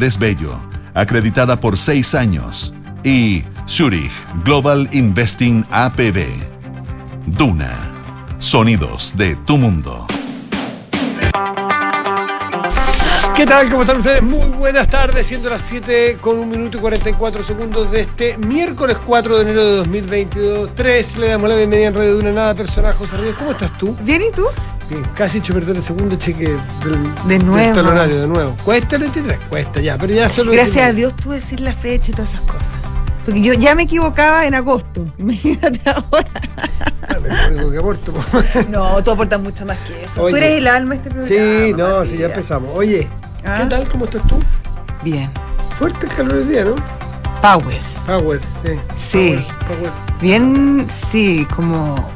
Desbello, acreditada por seis años. Y Zurich Global Investing APB. Duna. Sonidos de tu mundo. ¿Qué tal? ¿Cómo están ustedes? Muy buenas tardes, siendo las 7 con 1 minuto y 44 segundos de este miércoles 4 de enero de 2022. 3, le damos la bienvenida en Radio Duna Nada Personal, José Ríos. ¿Cómo estás tú? Bien, ¿y tú? Bien, casi hecho perder el segundo cheque del, De nuevo. del talonario de nuevo. ¿Cuesta el 23? Cuesta ya, pero ya solo. Gracias a Dios pude decir la fecha y todas esas cosas. Porque yo ya me equivocaba en agosto. Imagínate ahora. Ah, que aborto. po. No, tú aportas mucho más que eso. Oye. tú eres el alma de este programa. sí, no, sí, ya empezamos. Oye, Ah. ¿qué tal? ¿Cómo estás tú? Bien. Fuerte el calor del día, ¿no? Power. Power, sí. Sí. Power, power. Bien, sí, como.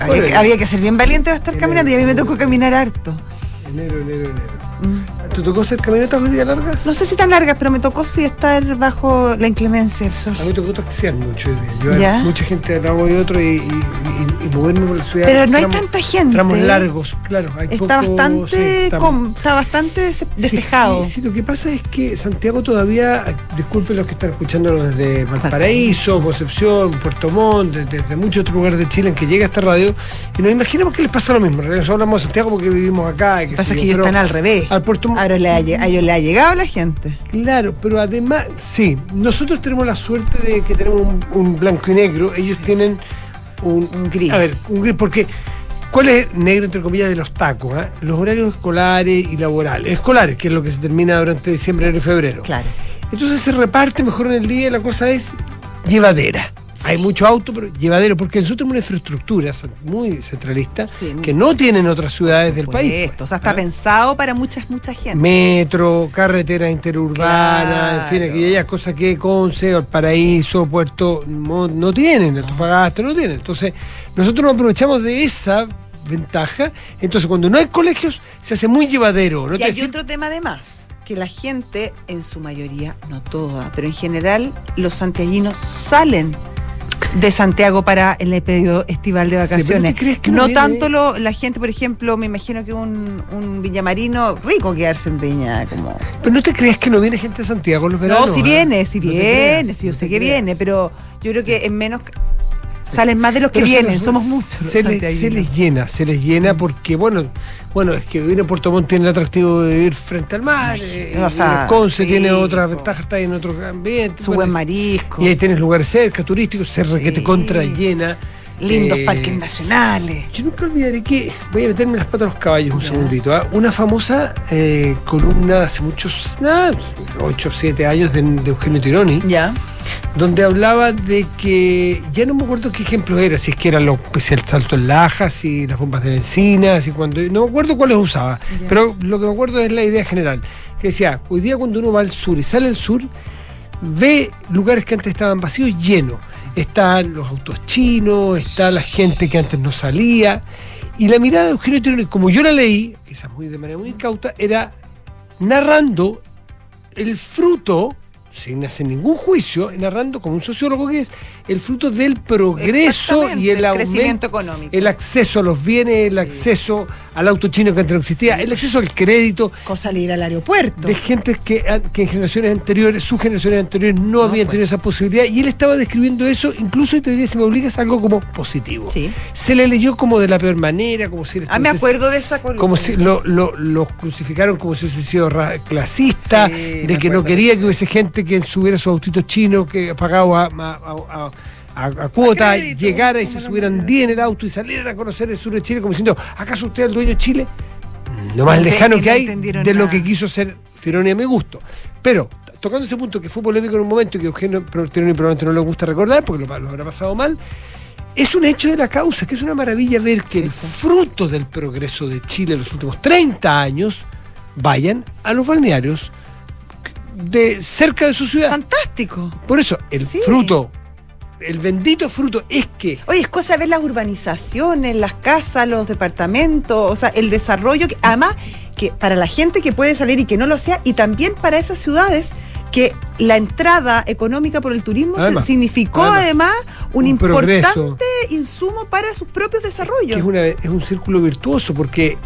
Había, que, había que ser bien valiente para estar enero, caminando y a mí me tocó caminar harto. Enero, enero, enero. Mm. ¿Te tocó hacer caminatas hoy día largas? No sé si tan largas, pero me tocó sí estar bajo la inclemencia del sol. A mí me tocó taxiar mucho hoy día. Llevar mucha gente de lado y otro y, y- y- y moverme por la ciudad. Pero no hay tanta gente. Tramos largos, claro. Hay Está poco- bastante, sí, está- bastante despejado. Sí, sí, lo que pasa es que Santiago todavía, disculpen los que están escuchándonos desde Valparaíso, Concepción, Puerto Montt, desde, desde muchos otros lugares de Chile en que llega esta radio, y nos imaginamos que les pasa lo mismo. Nosotros hablamos de Santiago porque vivimos acá. y que pasa que ellos están al revés. Al Puerto Montt- Ahora le ha, a ellos le ha llegado la gente. Claro, pero además, sí, nosotros tenemos la suerte de que tenemos un, un blanco y negro, ellos tienen un, Un gris. A ver, un gris, porque ¿cuál es el negro entre comillas de los tacos? ah? Los horarios escolares y laborales. Escolares, que es lo que se termina durante diciembre, enero y febrero. Claro. Entonces se reparte mejor en el día y la cosa es llevadera. Hay mucho auto, pero llevadero, porque nosotros tenemos una infraestructura muy centralista Sí, que no tienen otras ciudades del país. Pues, O sea, está ¿ah? pensado para muchas, mucha gente. Metro, carretera interurbana, en fin, Claro. aquellas cosas que Conce, Valparaíso, Puerto Montt no tienen, Antofagasta no tienen. Entonces, nosotros nos aprovechamos de esa ventaja. Entonces, cuando no hay colegios, se hace muy llevadero. ¿no? y hay decir- otro tema además, que la gente, en su mayoría, no toda, pero en general, los santiaguinos salen de Santiago para el periodo estival de pero ¿tú vacaciones. crees que no no tanto lo- la gente, por ejemplo, me imagino que un, un villamarino rico quedarse en Viña, como... Pero no te crees que no viene gente de Santiago en los veranos. No, si ¿ah? viene, si No viene, creas, si yo no sé que viene, pero yo creo que en menos salen más de los que Pero vienen, los- somos muchos. los Se les, santiaguinos. se les llena, se les llena porque, bueno, bueno, es que vivir en Puerto Montt tiene el atractivo de vivir frente al mar, eh, o y sea, Conce sí, tiene otras ventajas, está en otro ambiente. Su bueno, buen marisco, Y ahí tienes lugares cerca, turísticos, se re que te Sí. Lindos Eh, parques nacionales. Yo nunca olvidaré que, voy a meterme las patas a los caballos un segundito, ¿ah? una famosa eh, columna de hace muchos, nada, 8 o 7 años de, de Eugenio Tironi, Ya. donde hablaba de que, ya no me acuerdo qué ejemplo era, si es que era lo, pues, el salto en lajas, si las bombas de benzina, si cuando, no me acuerdo cuáles usaba, pero lo que me acuerdo es la idea general, que decía, hoy día cuando uno va al sur y sale al sur, ve lugares que antes estaban vacíos llenos. Están los autos chinos, está la gente que antes no salía. Y la mirada de Eugenio Tironi, como yo la leí, quizás muy de manera muy incauta, era narrando el fruto, sin hacer ningún juicio, narrando como un sociólogo que es, el fruto del progreso y el, el aumento, crecimiento económico. el acceso a los bienes, el acceso al auto chino que antes no existía, el acceso al crédito, Cosa de ir al aeropuerto. de gente que, que en generaciones anteriores, sus generaciones anteriores no, habían pues. tenido esa posibilidad y él estaba describiendo eso, incluso y te diría, si me obligas, algo como positivo. Sí. Se le leyó como de la peor manera, como si... Ah, me acuerdo de esa columna. Como si lo, lo, lo crucificaron como si hubiese sido clasista, Sí, de que no quería que hubiese gente que subiera sus autitos chinos, que pagaba a, a- a- a- a cuota, crédito, llegara y se subieran manera. 10 en el auto y salieran a conocer el sur de Chile como diciendo, ¿acaso usted es el dueño de Chile? Lo más lejano que hay de lo que quiso ser Tironi a mi gusto. Pero, tocando ese punto que fue polémico en un momento y que Eugenio Tironi probablemente no le gusta recordar porque lo, lo habrá pasado mal, es un hecho de la causa, que es una maravilla ver que el fruto del progreso de Chile en los últimos 30 años vayan a los balnearios de cerca de su ciudad. Fantástico. Por eso, el Sí. fruto, el bendito fruto es que Oye, es cosa de ver las urbanizaciones, las casas, los departamentos, o sea, el desarrollo, que, además, que para la gente que puede salir y que no lo sea, y también para esas ciudades que la entrada económica por el turismo Además, significó además, además, un, un importante progreso. insumo para sus propios desarrollos. que es, una- es un círculo virtuoso porque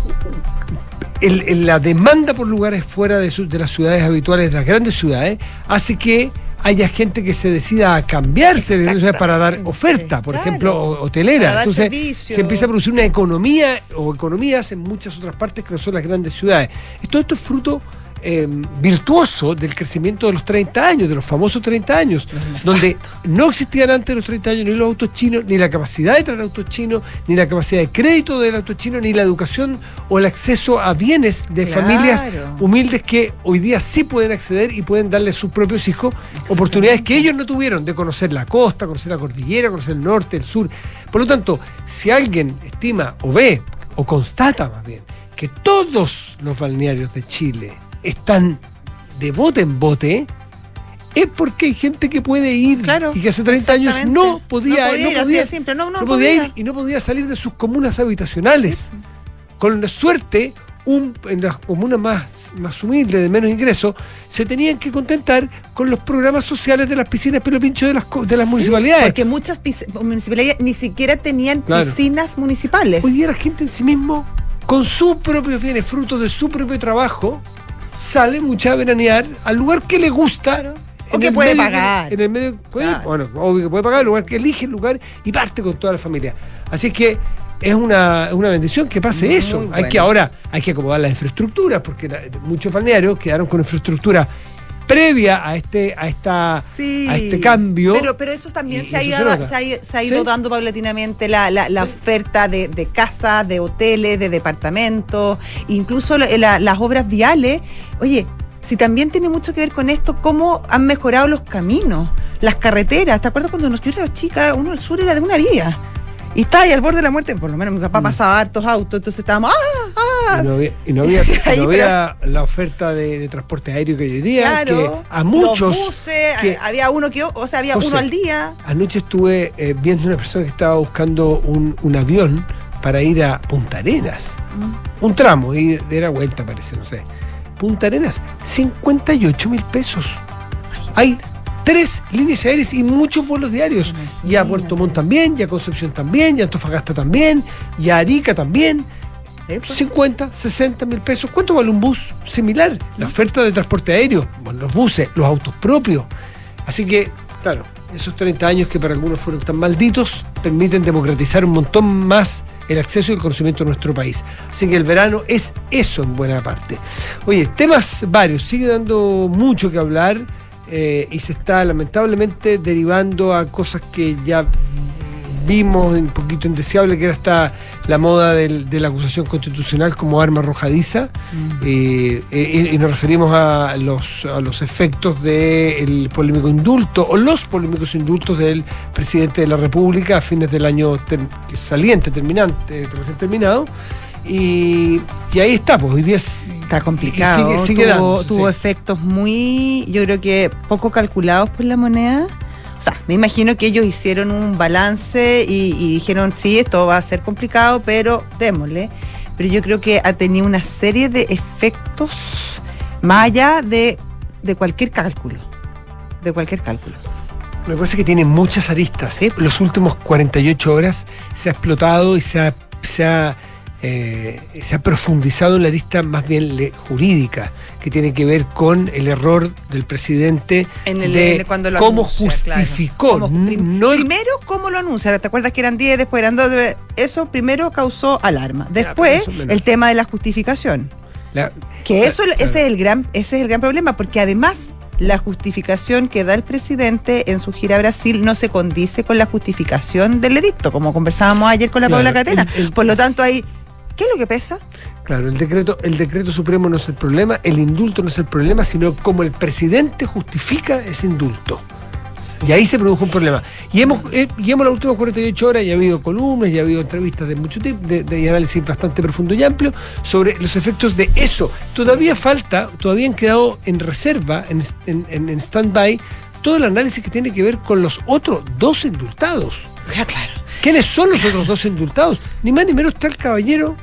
el- el- la demanda por lugares fuera de, su- de las ciudades habituales, de las grandes ciudades, hace que haya gente que se decida a cambiarse de ciudades para dar oferta, por claro. ejemplo, hotelera. Entonces servicio. se empieza a producir una economía o economías en muchas otras partes que no son las grandes ciudades. Y todo esto es fruto eh, virtuoso del crecimiento de los 30 años, de los famosos 30 años, donde no existían antes los 30 años ni los autos chinos, ni la capacidad de traer autos chinos, ni la capacidad de crédito del auto chino, ni la educación o el acceso a bienes de Claro. familias humildes que hoy día sí pueden acceder y pueden darle a sus propios hijos oportunidades que ellos no tuvieron de conocer la costa, conocer la cordillera, conocer el norte, el sur. Por lo tanto, si alguien estima o ve o constata más bien que todos los balnearios de Chile están de bote en bote, es porque hay gente que puede ir Claro, y que hace 30 años no podía, No podía ir, simple. No, no podía ir y no podía salir de sus comunas habitacionales. Con la suerte, un- en las comunas más, más humildes, de menos ingresos, se tenían que contentar con los programas sociales de las piscinas pelo pincho de las, de las Sí, municipalidades. Porque muchas municipalidades ni siquiera tenían Claro. piscinas municipales. Hoy día la gente en sí mismo, con sus propios bienes, fruto de su propio trabajo, sale mucha a veranear al lugar que le gusta. O en que puede medio pagar. En el medio, puede- Claro. bueno, obvio que puede pagar, el lugar que elige el lugar y parte con toda la familia. Así que es una, es una bendición que pase Muy eso. Hay que ahora, hay que acomodar las infraestructuras, porque la- muchos balnearios quedaron con infraestructura previa a este, a esta, Sí, a este cambio. Pero, pero eso también Y- se, ha ido, se ha ido- se ha ido Sí. dando paulatinamente la, la- la oferta de, de casas, de hoteles, de departamentos, incluso la- la- las obras viales. Oye, si también tiene mucho que ver con esto, cómo han mejorado los caminos, las carreteras. ¿Te acuerdas cuando nos yo era chica, uno al sur era de una vía? Y estaba ahí al borde de la muerte, por lo menos mi papá Mm. pasaba hartos autos, entonces estábamos, ¡ah! ¡ah! Y no había, y no había, Ahí, no había la oferta de, de transporte aéreo que hoy día, Claro, que a muchos... Los buses, que- había uno que, o sea, había uno al día. Anoche estuve eh, viendo una persona que estaba buscando un, un avión para ir a Punta Arenas. Mm. Un tramo, y era vuelta parece, no sé. Punta Arenas, 58 mil pesos. Hay tres líneas aéreas y muchos vuelos diarios. Y a Puerto Montt también, y a Concepción también, y a Antofagasta también, y a Arica también. Sí, pues. 50, 60 mil pesos. ¿Cuánto vale un bus similar? La oferta de transporte aéreo, bueno, los buses, los autos propios. Así que, claro, esos 30 años que para algunos fueron tan malditos, permiten democratizar un montón más el acceso y el conocimiento de nuestro país. Así que el verano es eso en buena parte. Oye, temas varios, sigue dando mucho que hablar eh, y se está lamentablemente derivando a cosas que ya vimos un poquito indeseable, que era esta la moda del- de la acusación constitucional como arma arrojadiza, eh, eh, y, nos referimos a los, a los efectos del polémico indulto, o los polémicos indultos del presidente de la República a fines del año ter- saliente, terminante, recién terminado. Y, y ahí está, pues hoy día es- Está complicado. sigue, sigue tuvo, tuvo sí. efectos muy, yo creo que poco calculados por la moneda. O sea, me imagino que ellos hicieron un balance y, y dijeron, sí, esto va a ser complicado, pero démosle. Pero yo creo que ha tenido una serie de efectos más allá de, de cualquier cálculo. De cualquier cálculo. Lo que pasa es que tiene muchas aristas. Sí. Los últimos 48 horas se ha explotado y se ha, se ha, eh, se ha profundizado en la arista más bien le- jurídica, que tiene que ver con el error del presidente En el- de cuando lo cómo anuncia, claro. justificó. Prim- no el- primero, ¿cómo lo anuncia? ¿Te acuerdas que eran 10, después eran 2? Eso primero causó alarma. Después, el tema de la justificación. la- Que eso, Claro. ese, es el gran, ese es el gran problema, porque además la justificación que da el presidente en su gira a Brasil no se condice con la justificación del edicto, como conversábamos ayer con la Claro, Paula Catena. el- el- Por lo tanto, hay. ¿Qué es lo que pesa? Claro, el decreto, el decreto supremo no es el problema, el indulto no es el problema, sino cómo el presidente justifica ese indulto. Y ahí se produjo un problema. Y hemos, eh, y hemos las últimas 48 horas y ha habido columnas y ha habido entrevistas de mucho tipo, de, de análisis bastante profundo y amplio sobre los efectos de eso. Todavía falta, todavía han quedado en reserva, en, en, en- en stand-by, todo el análisis que tiene que ver con los otros dos indultados. Ya, claro. ¿Quiénes son los otros dos indultados? Ni más ni menos está el caballero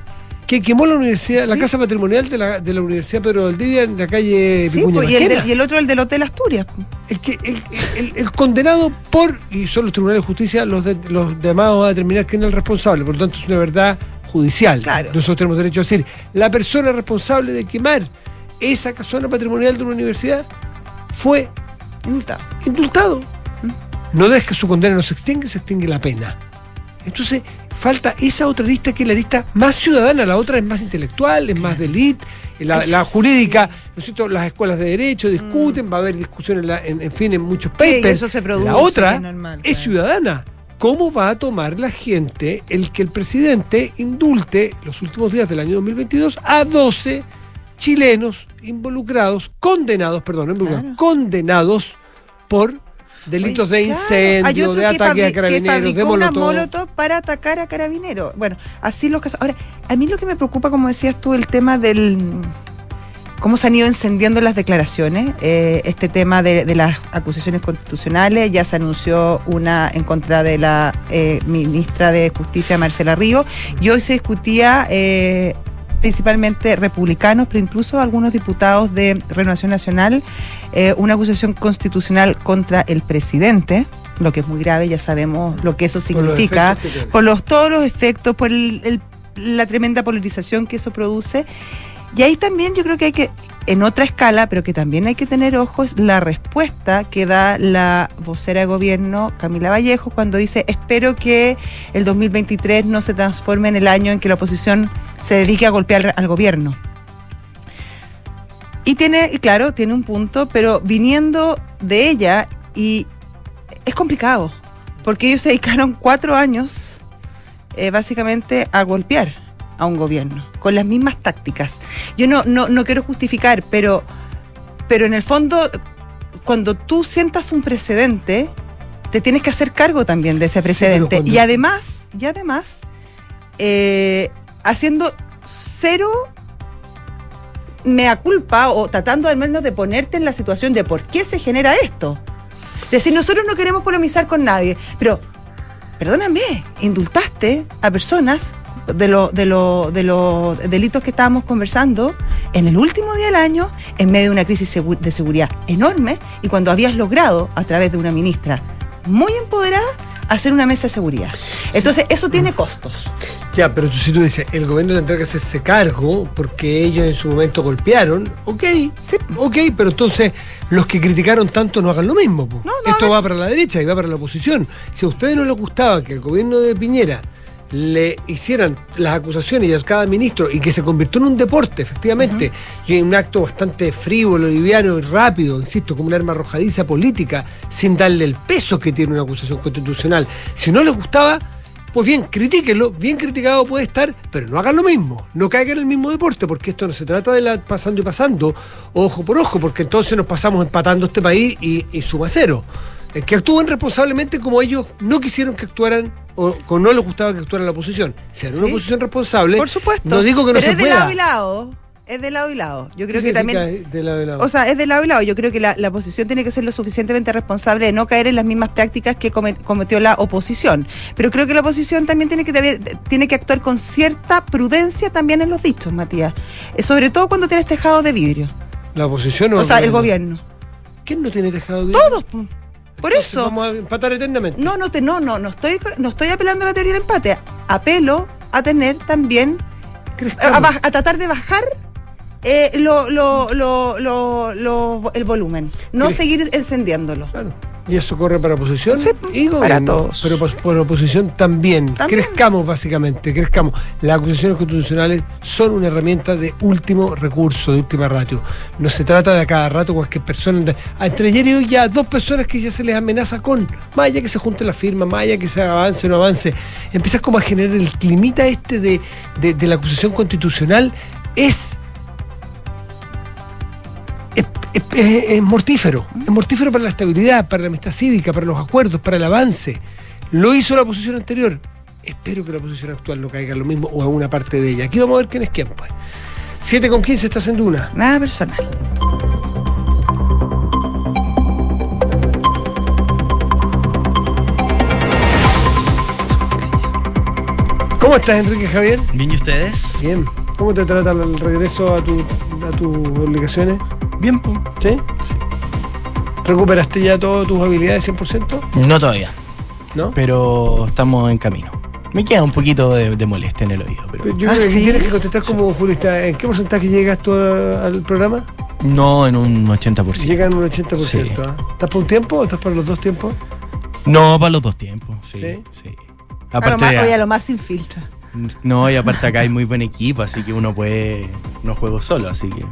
que quemó la universidad, la casa patrimonial de la, de la Universidad Pedro Valdivia en la calle Sí, pues, y, el del- y el otro, el del Hotel Asturias. el, que, el, el- el condenado por, y son los tribunales de justicia los, de- los llamados a determinar quién es el responsable, por lo tanto es una verdad judicial. Claro. Nosotros tenemos derecho a decir, la persona responsable de quemar esa casona patrimonial de una universidad fue Indultado. indultado. Mm. No dejes que su condena no se extingue, se extingue la pena. Entonces, falta esa otra lista que es la lista más ciudadana, la otra es más intelectual, es más de elite, la, jurídica, ¿no es cierto? Las escuelas de derecho discuten, va a haber discusiones, en, la- en- en fin, en muchos Sí, papers. eso se produce, la otra es normal, es claro. ciudadana. ¿Cómo va a tomar la gente el que el presidente indulte los últimos días del año 2022 a 12 chilenos involucrados, condenados, perdón, involucrados, Claro. condenados por delitos de incendio, de que ataque a carabineros, de una molotov. molotov para atacar a carabineros. Bueno, así los casos. Ahora, a mí lo que me preocupa, como decías tú, el tema del cómo se han ido encendiendo las declaraciones, eh, este tema de, de las acusaciones constitucionales, ya se anunció una en contra de la eh, ministra de Justicia, Marcela Río, y hoy se discutía eh, principalmente republicanos, pero incluso algunos diputados de Renovación Nacional, eh, una acusación constitucional contra el presidente, lo que es muy grave, ya sabemos lo que eso Por los significa por los, todos los efectos, por el- el- la tremenda polarización que eso produce. Y ahí también yo creo que hay que, en otra escala, pero que también hay que tener ojos, la respuesta que da la vocera de gobierno, Camila Vallejo, cuando dice, espero que el 2023 no se transforme en el año en que la oposición se dedique a golpear al gobierno. Y tiene, claro, tiene un punto, pero viniendo de ella, y es complicado, porque ellos se dedicaron cuatro años eh, básicamente a golpear a un gobierno, con las mismas tácticas. Yo no, no, no quiero justificar, pero, pero en el fondo, cuando tú sientas un precedente, te tienes que hacer cargo también de ese Sí, precedente. cuando- Y además, y además, eh, haciendo cero mea culpa o tratando al menos de ponerte en la situación de por qué se genera esto. Es decir, nosotros no queremos polemizar con nadie, pero perdóname, indultaste a personas de, lo- de, lo- de los delitos que estábamos conversando en el último día del año, en medio de una crisis de seguridad enorme, y cuando habías logrado, a través de una ministra muy empoderada, hacer una mesa de seguridad. Entonces, eso tiene costos. Ya, pero tú, si tú dices, el gobierno tendrá que hacerse cargo porque ellos en su momento golpearon, ok, Sí. ok, pero entonces los que criticaron tanto no hagan lo mismo. po. No, no Esto va para la derecha y va para la oposición. Si a ustedes no les gustaba que el gobierno de Piñera le hicieran las acusaciones y a cada ministro y que se convirtió en un deporte, efectivamente, y en un acto bastante frívolo, liviano y rápido, insisto, como un arma arrojadiza política, sin darle el peso que tiene una acusación constitucional. Si no les gustaba, pues bien, critíquenlo, bien criticado puede estar, pero no hagan lo mismo, no caigan en el mismo deporte, porque esto no se trata de la pasando y pasando, ojo por ojo, porque entonces nos pasamos empatando este país y, y suma cero. Eh, Que actúen responsablemente como ellos no quisieron que actuaran o, o no les gustaba que actuara la oposición. Sean una Sí. oposición responsable. Por supuesto. No digo que no pero se es de pueda. lado y lado. Es de lado y lado. Yo creo ¿Qué que también. significa de lado y lado? O sea, es de lado y lado. Yo creo que la, la oposición tiene que ser lo suficientemente responsable de no caer en las mismas prácticas que come- cometió la oposición. Pero creo que la oposición también tiene que, tiene que actuar con cierta prudencia también en los dichos, Matías. Eh, sobre todo cuando tienes tejado de vidrio. la oposición o O sea, el gobierno. ¿Quién no tiene tejado de vidrio? Todos. Po. Por eso. Vamos a empatar eternamente. No, no, te, no, no, no estoy, no estoy apelando a la teoría del empate. Apelo a tener también a, baj- a tratar de bajar eh, lo, lo, el volumen, no seguir encendiéndolo. Claro. Y eso corre para oposición Sí, y gobierno. para todos. Pero por, oposición también. También. Crezcamos, básicamente, crezcamos. Las acusaciones constitucionales son una herramienta de último recurso, de última ratio. No se trata de a cada rato cualquier persona. Entre ayer y hoy ya dos personas que ya se les amenaza con, más allá que se junte la firma, más allá que se avance o no avance, empiezas como a generar el climita este de, de- de la acusación constitucional. Es es, es- es- es mortífero. Es mortífero para la estabilidad, para la amistad cívica, para los acuerdos, para el avance. Lo hizo la posición anterior. Espero que la posición actual no caiga en lo mismo o en una parte de ella. Aquí vamos a ver quién es quién, pues. 7 con 15 estás en Duna. Nada personal. ¿Cómo estás, Enrique Javier? Bien, ¿y ustedes? Bien. ¿Cómo te trata el regreso a, tu, a tus obligaciones? Bien, pues. ¿Sí? ¿Recuperaste ya todas tus habilidades 100%? No todavía, ¿No? pero estamos en camino. Me queda un poquito de, de molestia en el oído, pero Pero Yo Ah, creo que ¿sí? tienes que contestar como futbolista. ¿En qué porcentaje llegas tú al programa? no en un 80%. Llega en un 80%. Sí. ¿ah? ¿Estás para un tiempo o estás para los dos tiempos? No, para los dos tiempos, sí, ¿Sí? sí. A lo Aparte, más, oye, a lo más sin filtro. no, y aparte acá hay muy buen equipo, así que uno puede, no juego solo, así que...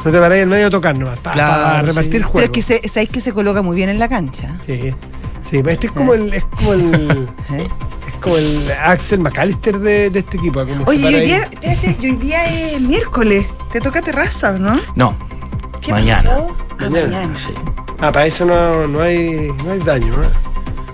O sea, te paráis en medio a tocar nomás, para Claro, repartir sí. juegos. Pero es que se, sabéis que se coloca muy bien en la cancha. Sí, sí, pero este es como el, es como el, ¿eh? es como el Axel McAllister de, de este equipo. Como Oye, hoy día, espérate, hoy día es miércoles. Te toca terraza, ¿no? No, ¿Qué Mañana. pasó? Ah, Mañana. mañana. sí. Ah, para eso no, no hay, no hay daño, ¿no?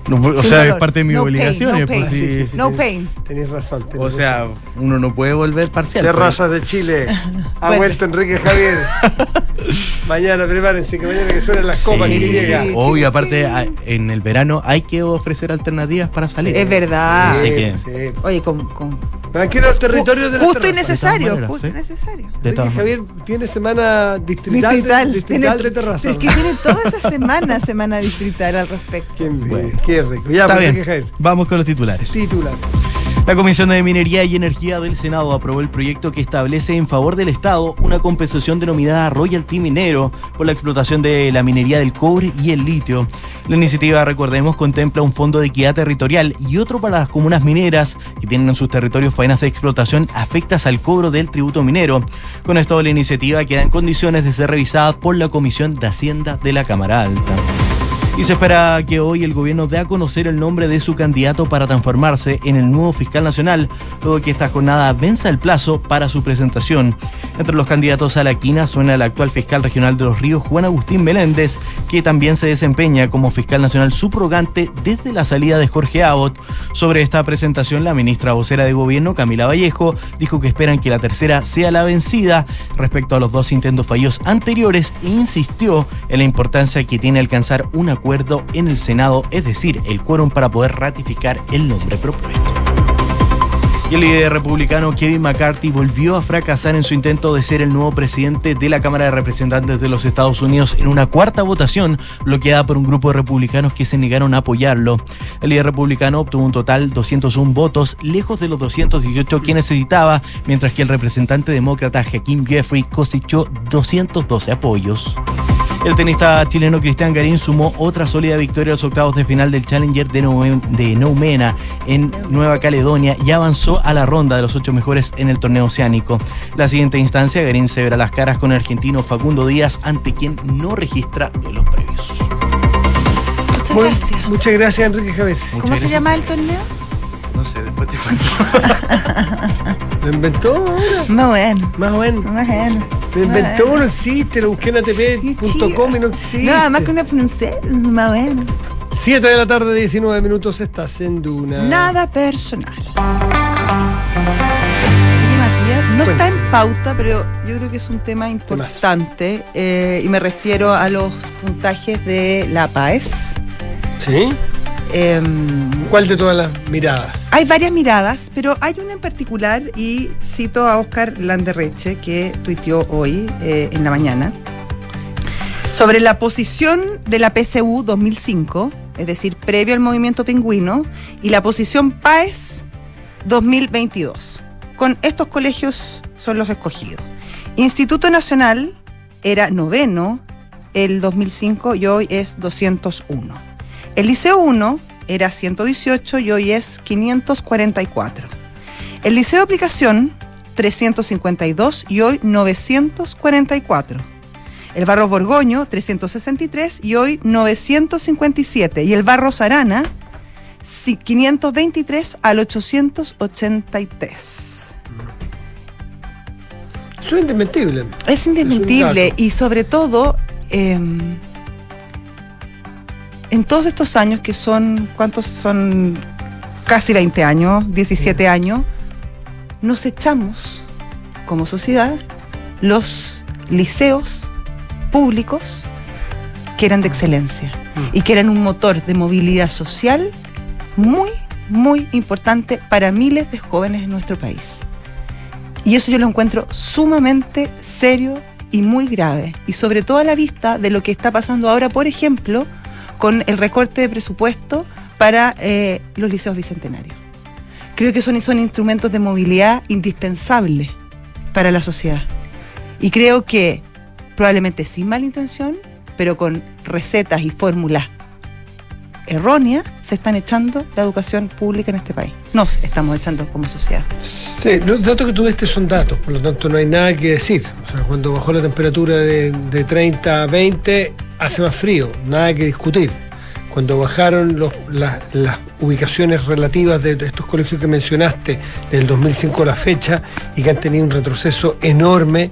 No, o Sin sea, dolor. es parte de mis No pain, obligaciones. no pain. sí. Sí, sí, sí. No tenés- pain. Tenés razón. tenés O sea, razón. uno no puede volver parcial. pues. Terrazas de Chile. Ha Bueno. vuelto Enrique Javier. mañana prepárense que mañana que suenen las copas Sí, que llega. Sí. Obvio, aparte en el verano hay que ofrecer alternativas para salir. Es verdad. Así que- sí. Oye, con, con No hay que ir a los territorios de justo y necesario, De todas justo y maneras, necesario. De todas Javier tiene semana distrital, Distrital. de, distrital tiene- de terraza. es que tiene toda esa semana, semana distrital al respecto. Qué, Bueno. qué rico. Ya, Está pues, bien. Javier. Vamos con los titulares. Titulares. La Comisión de Minería y Energía del Senado aprobó el proyecto que establece en favor del Estado una compensación denominada royalty minero por la explotación de la minería del cobre y el litio. La iniciativa, recordemos, contempla un fondo de equidad territorial y otro para las comunas mineras que tienen en sus territorios faenas de explotación afectas al cobro del tributo minero. Con esto, la iniciativa queda en condiciones de ser revisada por la Comisión de Hacienda de la Cámara Alta. Y se espera que hoy el gobierno dé a conocer el nombre de su candidato para transformarse en el nuevo fiscal nacional, luego que esta jornada venza el plazo para su presentación. Entre los candidatos a la quina suena el actual fiscal regional de los ríos, Juan Agustín Meléndez, que también se desempeña como fiscal nacional subrogante desde la salida de Jorge Abbott. Sobre esta presentación, la ministra vocera de gobierno, Camila Vallejo, dijo que esperan que la tercera sea la vencida respecto a los dos intentos fallidos anteriores e insistió en la importancia que tiene alcanzar un acuerdo en el Senado, es decir, el quórum para poder ratificar el nombre propuesto. Y el líder republicano Kevin McCarthy volvió a fracasar en su intento de ser el nuevo presidente de la Cámara de Representantes de los Estados Unidos en una cuarta votación bloqueada por un grupo de republicanos que se negaron a apoyarlo. El líder republicano obtuvo un total 201 votos, lejos de los 218 que necesitaba, mientras que el representante demócrata Hakeem Jeffrey cosechó 212 apoyos. El tenista chileno Cristian Garín sumó otra sólida victoria a los octavos de final del Challenger de, Noumena en Nueva Caledonia y avanzó a la ronda de los ocho mejores en el torneo oceánico. La siguiente instancia, Garín se verá las caras con el argentino Facundo Díaz, ante quien no registra los previos. Muchas Muy- gracias. Muchas gracias, Enrique Javier. ¿Cómo se llama el torneo? No sé, después te cuento. ¿Lo inventó ahora? Más bueno. Más o menos. Más bueno. Lo inventó, no existe, lo busqué en atp.com y no existe. Nada más que una pronunciar, más bueno. 7 de la tarde, 19 minutos, estás en Duna. Nada personal. Oye, Matías, no está en pauta, pero yo creo que es un tema importante eh, y me refiero a los puntajes de la PAES. ¿Sí? Em, ¿Cuál de todas las miradas? hay varias miradas, pero hay una en particular y cito a Oscar Landerreche que tuiteó hoy eh, en la mañana sobre la posición de la PSU 2005, es decir, previo al movimiento pingüino, y la posición PAES 2022. Con estos colegios son los escogidos. Instituto Nacional era noveno el 2005 y hoy es 201. El Liceo 1 era 118 y hoy es 544. El Liceo de Aplicación 352 y hoy 944. El Barro Borgoño 363 y hoy 957. Y el Barro Sarana sí, 523 al 883. Eso es indesmentible. Es indesmentible y sobre todo eh, en todos estos años que son, ¿cuántos son? Casi 20 años, 17 años, nos echamos como sociedad los liceos públicos que eran de excelencia y que eran un motor de movilidad social muy, muy importante para miles de jóvenes en nuestro país. Y eso yo lo encuentro sumamente serio y muy grave. Y sobre todo a la vista de lo que está pasando ahora, por ejemplo, con el recorte de presupuesto para eh, los liceos bicentenarios. creo que son, son instrumentos de movilidad indispensables para la sociedad. Y creo que probablemente sin mala intención, pero con recetas y fórmulas erróneas, se están echando la educación pública en este país. Nos estamos echando como sociedad. Sí, los datos que tú diste son datos, por lo tanto no hay nada que decir. Cuando bajó la temperatura de, de 30 a 20, hace más frío, nada que discutir. Cuando bajaron las ubicaciones relativas de, estos colegios que mencionaste, del 2005 a la fecha, y que han tenido un retroceso enorme,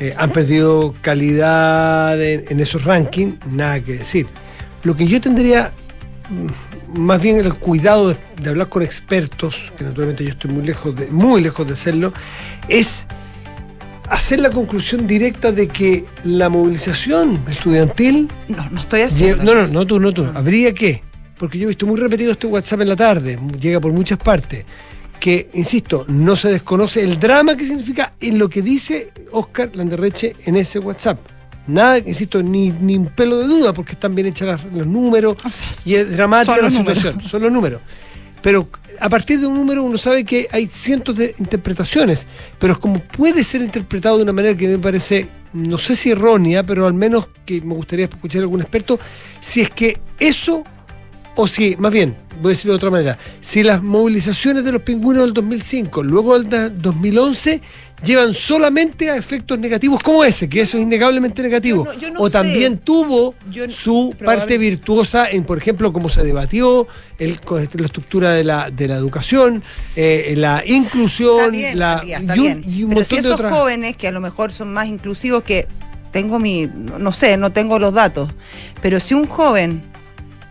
eh, han perdido calidad en, en esos rankings, nada que decir. Lo que yo tendría más bien el cuidado de, de hablar con expertos, que naturalmente yo estoy muy lejos de, muy lejos de serlo, es hacer la conclusión directa de que la movilización estudiantil No, no estoy haciendo. no, no, no tú, no tú. Habría que, porque yo he visto muy repetido este WhatsApp en la tarde, llega por muchas partes, que, insisto, no se desconoce el drama que significa en lo que dice Oscar Landerreche en ese WhatsApp. Nada, insisto, ni, ni un pelo de duda, porque están bien hechos los números O sea, y es dramática la números. situación, son los números. Pero a partir de un número uno sabe que hay cientos de interpretaciones, pero es como puede ser interpretado de una manera que me parece, no sé si errónea, pero al menos que me gustaría escuchar a algún experto, si es que eso, o si, más bien, voy a decirlo de otra manera, si las movilizaciones de los pingüinos del 2005, luego del da- 2011, llevan solamente a efectos negativos como ese, que eso es innegablemente negativo, Yo no- yo no o sé. también tuvo Yo- su parte virtuosa en, por ejemplo, cómo se debatió, el, la estructura de la, de la educación, eh, la inclusión, Está bien, la, Matías, está y un, bien. y un Pero si de esos otras. jóvenes, que a lo mejor son más inclusivos, que tengo mi, no no sé, no tengo los datos, pero si un joven,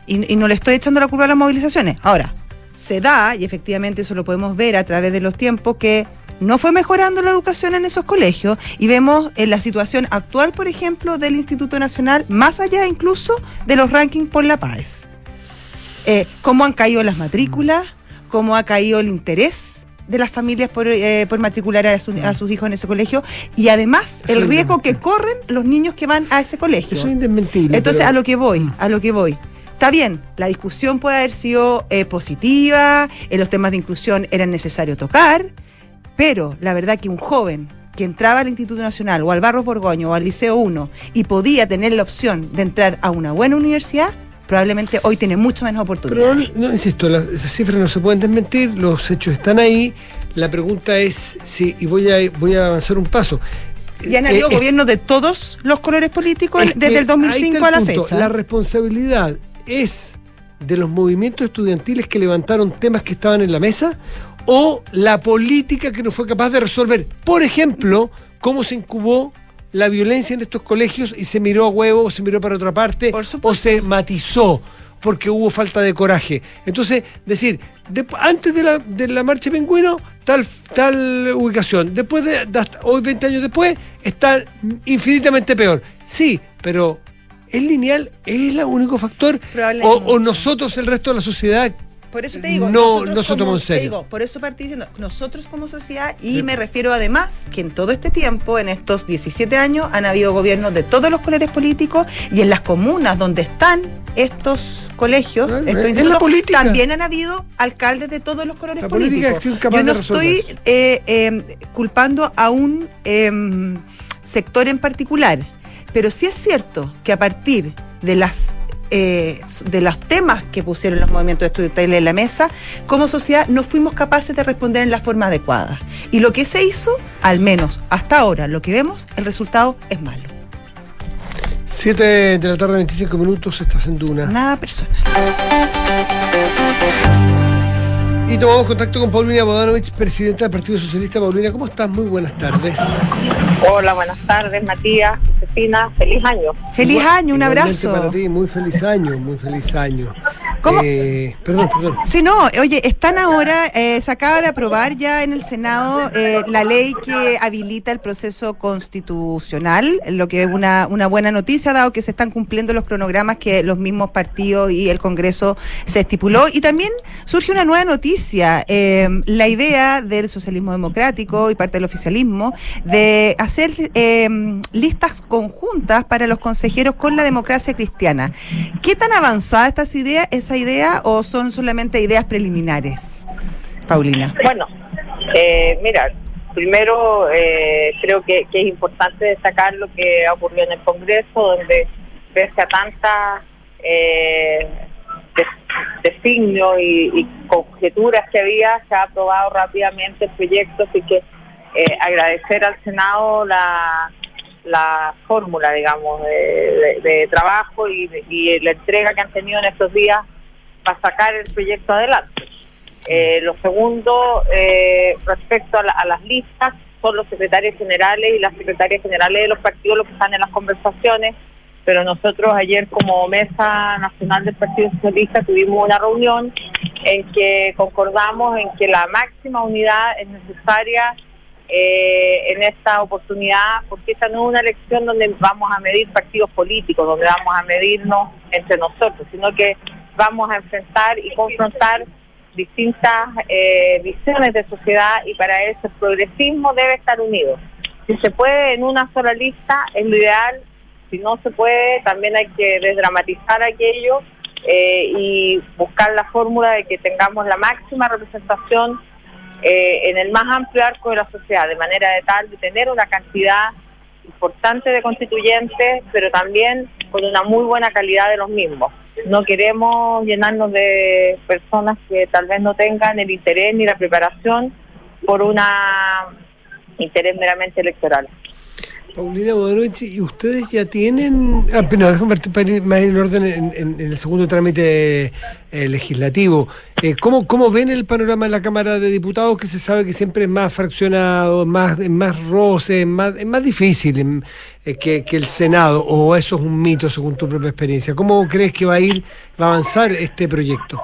y, y no le estoy echando la culpa a las movilizaciones, ahora, se da, y efectivamente eso lo podemos ver a través de los tiempos, que no fue mejorando la educación en esos colegios y vemos en la situación actual, por ejemplo, del Instituto Nacional, más allá incluso de los rankings por la paz. Eh, cómo han caído las matrículas, cómo ha caído el interés de las familias por, eh, por matricular a, su- a sus hijos en ese colegio y además el es riesgo que corren los niños que van a ese colegio. Eso es indesmentible. Entonces, pero- a lo que voy, a lo que voy. Está bien, la discusión puede haber sido eh, positiva, en los temas de inclusión era necesario tocar, pero la verdad que un joven que entraba al Instituto Nacional o al Barros Borgoño o al Liceo 1 y podía tener la opción de entrar a una buena universidad, probablemente hoy tiene mucho menos Pero oportunidades. no, insisto, las, esas cifras no se pueden desmentir, los hechos están ahí. La pregunta es si, y voy a, voy a avanzar un paso. Y han Eh, habido eh, gobiernos de todos los colores políticos en- desde el 2005 ahí está a la punto. fecha. La responsabilidad es de los movimientos estudiantiles que levantaron temas que estaban en la mesa o la política que no fue capaz de resolver. Por ejemplo, cómo se incubó la violencia en estos colegios y se miró a huevo o se miró para otra parte o se matizó porque hubo falta de coraje. Entonces, decir, de- antes de la, de la marcha pingüino, tal, tal ubicación, después de, de hasta hoy 20 años después, está infinitamente peor. Sí, pero ¿es lineal? ¿Es el único factor? O, nosotros, el resto de la sociedad, Por eso te digo, No- nosotros no se tomó como- en serio. te digo, por eso partí diciendo, nosotros como sociedad, y me refiero además que en todo este tiempo, en estos 17 años, han habido gobiernos de todos los colores políticos y en las comunas donde están estos colegios, estos institutos, también han habido alcaldes de todos los colores La políticos. Yo no estoy eh, eh, culpando a un em, sector en particular, pero sí es cierto que a partir de las eh, de los temas que pusieron los movimientos estudiantiles en la mesa, como sociedad no fuimos capaces de responder en la forma adecuada. Y lo que se hizo, al menos hasta ahora, lo que vemos, el resultado es malo. 7 de la tarde, 25 minutos, estás en Duna. Nada personal. Tomamos contacto con Paulina Bodanovich, presidenta del Partido Socialista. Paulina, ¿cómo estás? Muy buenas tardes. Hola, buenas tardes, Matías, Josefina, feliz año. Feliz Igual- año, un abrazo. Para ti, muy feliz año, muy feliz año. ¿Cómo? Eh, perdón, perdón. Sí, no, oye, están ahora, eh, se acaba de aprobar ya en el Senado eh, la ley que habilita el proceso constitucional, lo que es una, una buena noticia, dado que se están cumpliendo los cronogramas que los mismos partidos y el Congreso se estipuló. Y también surge una nueva noticia, eh, la idea del socialismo democrático y parte del oficialismo de hacer eh, listas conjuntas para los consejeros con la democracia cristiana. ¿Qué tan avanzada está esa idea, esa idea o son solamente ideas preliminares? Paulina. Bueno, eh, mira, primero eh, creo que, que es importante destacar lo que ocurrió en el Congreso, donde pese a tantas eh, designios y, y conjeturas que había, se ha aprobado rápidamente el proyecto, así que eh, agradecer al Senado la, la fórmula, digamos, de, trabajo y, y la entrega que han tenido en estos días para sacar el proyecto adelante. Eh, lo segundo, eh, respecto a, la- a las listas, son los secretarios generales y las secretarias generales de los partidos los que están en las conversaciones, pero nosotros ayer como Mesa Nacional del Partido Socialista tuvimos una reunión en que concordamos en que la máxima unidad es necesaria eh, en esta oportunidad, porque esta no es una elección donde vamos a medir partidos políticos, donde vamos a medirnos entre nosotros, sino que vamos a enfrentar y confrontar distintas eh, visiones de sociedad y para eso el progresismo debe estar unido. Si se puede en una sola lista es lo ideal, si no se puede también hay que desdramatizar aquello eh, y buscar la fórmula de que tengamos la máxima representación eh, en el más amplio arco de la sociedad, de manera de tal de tener una cantidad importante de constituyentes, pero también con una muy buena calidad de los mismos. No queremos llenarnos de personas que tal vez no tengan el interés ni la preparación por un interés meramente electoral. Paulina Bodanovich, ¿y ustedes ya tienen.? Ah, no, déjame más en orden en, en- el segundo trámite eh, legislativo. Eh, ¿cómo, ¿Cómo ven el panorama en la Cámara de Diputados, que se sabe que siempre es más fraccionado, más, más roce, más, es más difícil eh, que, que el Senado? ¿O eso es un mito según tu propia experiencia? ¿Cómo crees que va a ir, va a avanzar este proyecto?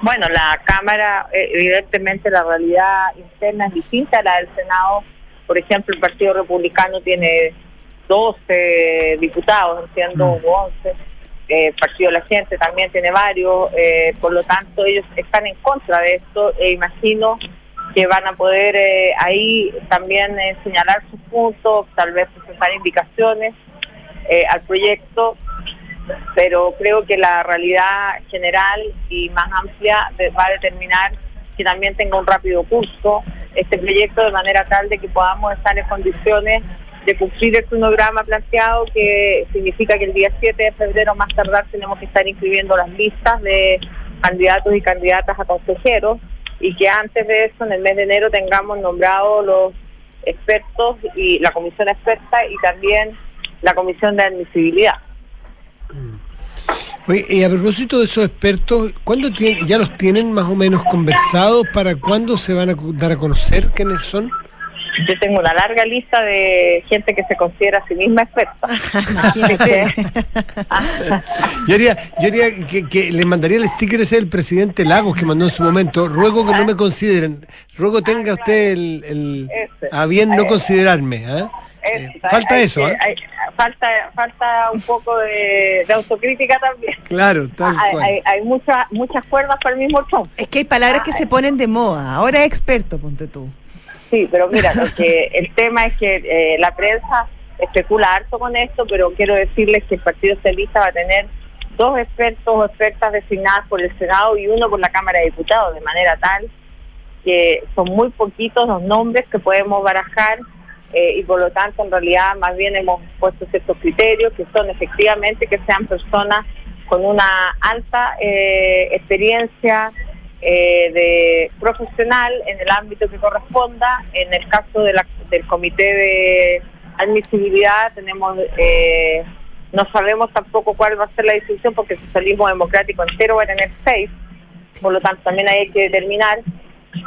Bueno, la Cámara, eh, evidentemente la realidad interna es distinta a la del Senado. Por ejemplo, el Partido Republicano tiene 12 diputados, entiendo, Mm. u 11. Eh, el Partido de la Gente también tiene varios. eh, por lo tanto, ellos están en contra de esto e imagino que van a poder eh, ahí también eh, señalar sus puntos, tal vez presentar indicaciones eh, al proyecto pero creo que la realidad general y más amplia va a determinar que también tenga un rápido curso este proyecto de manera tal de que podamos estar en condiciones de cumplir el cronograma planteado, que significa que el día 7 de febrero más tardar tenemos que estar inscribiendo las listas de candidatos y candidatas a consejeros y que antes de eso, en el mes de enero, tengamos nombrados los expertos y la comisión experta y también la comisión de admisibilidad. Oye, y a propósito de esos expertos, ¿cuándo tienen, ya los tienen más o menos conversados? ¿Para cuándo se van a dar a conocer quiénes son? Yo tengo una larga lista de gente que se considera a sí misma experta. Yo haría, yo haría que, que le mandaría el sticker ese del presidente Lagos que mandó en su momento. Ruego que no me consideren. Ruego tenga usted el, el- a bien no Eh, considerarme. ¿ah? Eh, falta hay eso, ¿eh? hay- falta, falta un poco de, de autocrítica también. Claro, tal Hay, cual. hay, hay muchas muchas cuerdas para el mismo trompo. Es que hay palabras que se ponen de moda. Ahora es experto, ponte tú. Sí, pero mira, lo que el tema es que eh, la prensa especula harto con esto, pero quiero decirles que el Partido Socialista va a tener dos expertos o expertas designadas por el Senado y uno por la Cámara de Diputados, de manera tal que son muy poquitos los nombres que podemos barajar eh, y por lo tanto en realidad más bien hemos puesto ciertos criterios que son efectivamente que sean personas con una alta eh, experiencia eh, de profesional en el ámbito que corresponda. En el caso del comité de admisibilidad tenemos no sabemos tampoco cuál va a ser la decisión porque el socialismo democrático entero va a tener seis, por lo tanto también hay que determinar,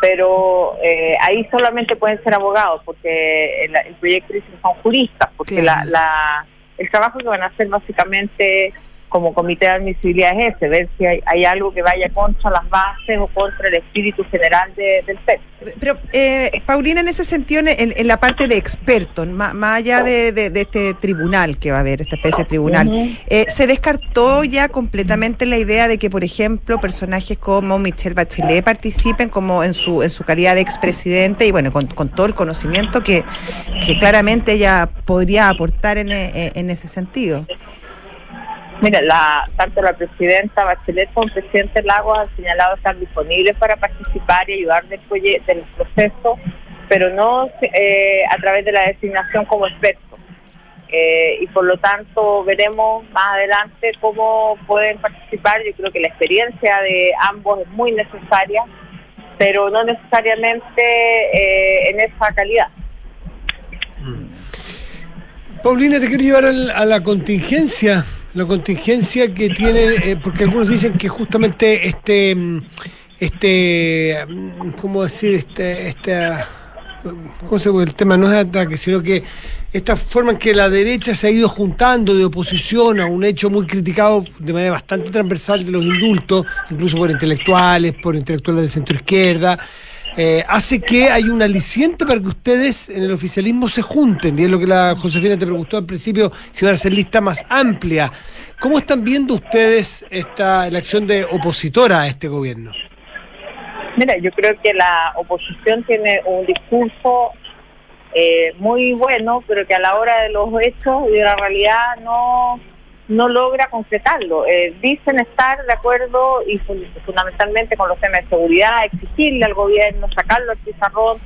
pero eh, ahí solamente pueden ser abogados porque el, el proyecto dice que son juristas, porque Claro. la, la- el trabajo que van a hacer básicamente como comité de admisibilidad es ese, ver si hay, hay algo que vaya contra las bases o contra el espíritu general de- del texto. Pero, eh, Paulina, en ese sentido, en, en la parte de expertos, más, más allá de, de- de este tribunal que va a haber, esta especie de tribunal, eh, ¿se descartó ya completamente la idea de que, por ejemplo, personajes como Michelle Bachelet participen como en su, en su calidad de expresidente y, bueno, con, con todo el conocimiento que, que claramente ella podría aportar en, e- en ese sentido? Mira, la, tanto la presidenta Bachelet como el presidente Lagos han señalado estar disponibles para participar y ayudar del, del proceso, pero no eh, a través de la designación como expertos. Eh, y por lo tanto veremos más adelante cómo pueden participar. Yo creo que la experiencia de ambos es muy necesaria, pero no necesariamente eh, en esa calidad. Paulina, te quiero llevar a la contingencia la contingencia que tiene, eh, porque algunos dicen que justamente este, mm, este, mm, ¿cómo decir? Este, esta, ¿cómo se El tema no es ataque, sino que esta forma en que la derecha se ha ido juntando de oposición a un hecho muy criticado de manera bastante transversal de los indultos, incluso por intelectuales, por intelectuales de centro izquierda, eh, hace que hay un aliciente para que ustedes en el oficialismo se junten. Y es lo que la Josefina te preguntó al principio, si van a ser lista más amplia. ¿Cómo están viendo ustedes esta elección de opositora a este gobierno? Mira, yo creo que la oposición tiene un discurso eh, muy bueno, pero que a la hora de los hechos y de la realidad no no logra concretarlo. Eh, dicen estar de acuerdo y fundamentalmente con los temas de seguridad, exigirle al gobierno, sacarlo al pizarrón,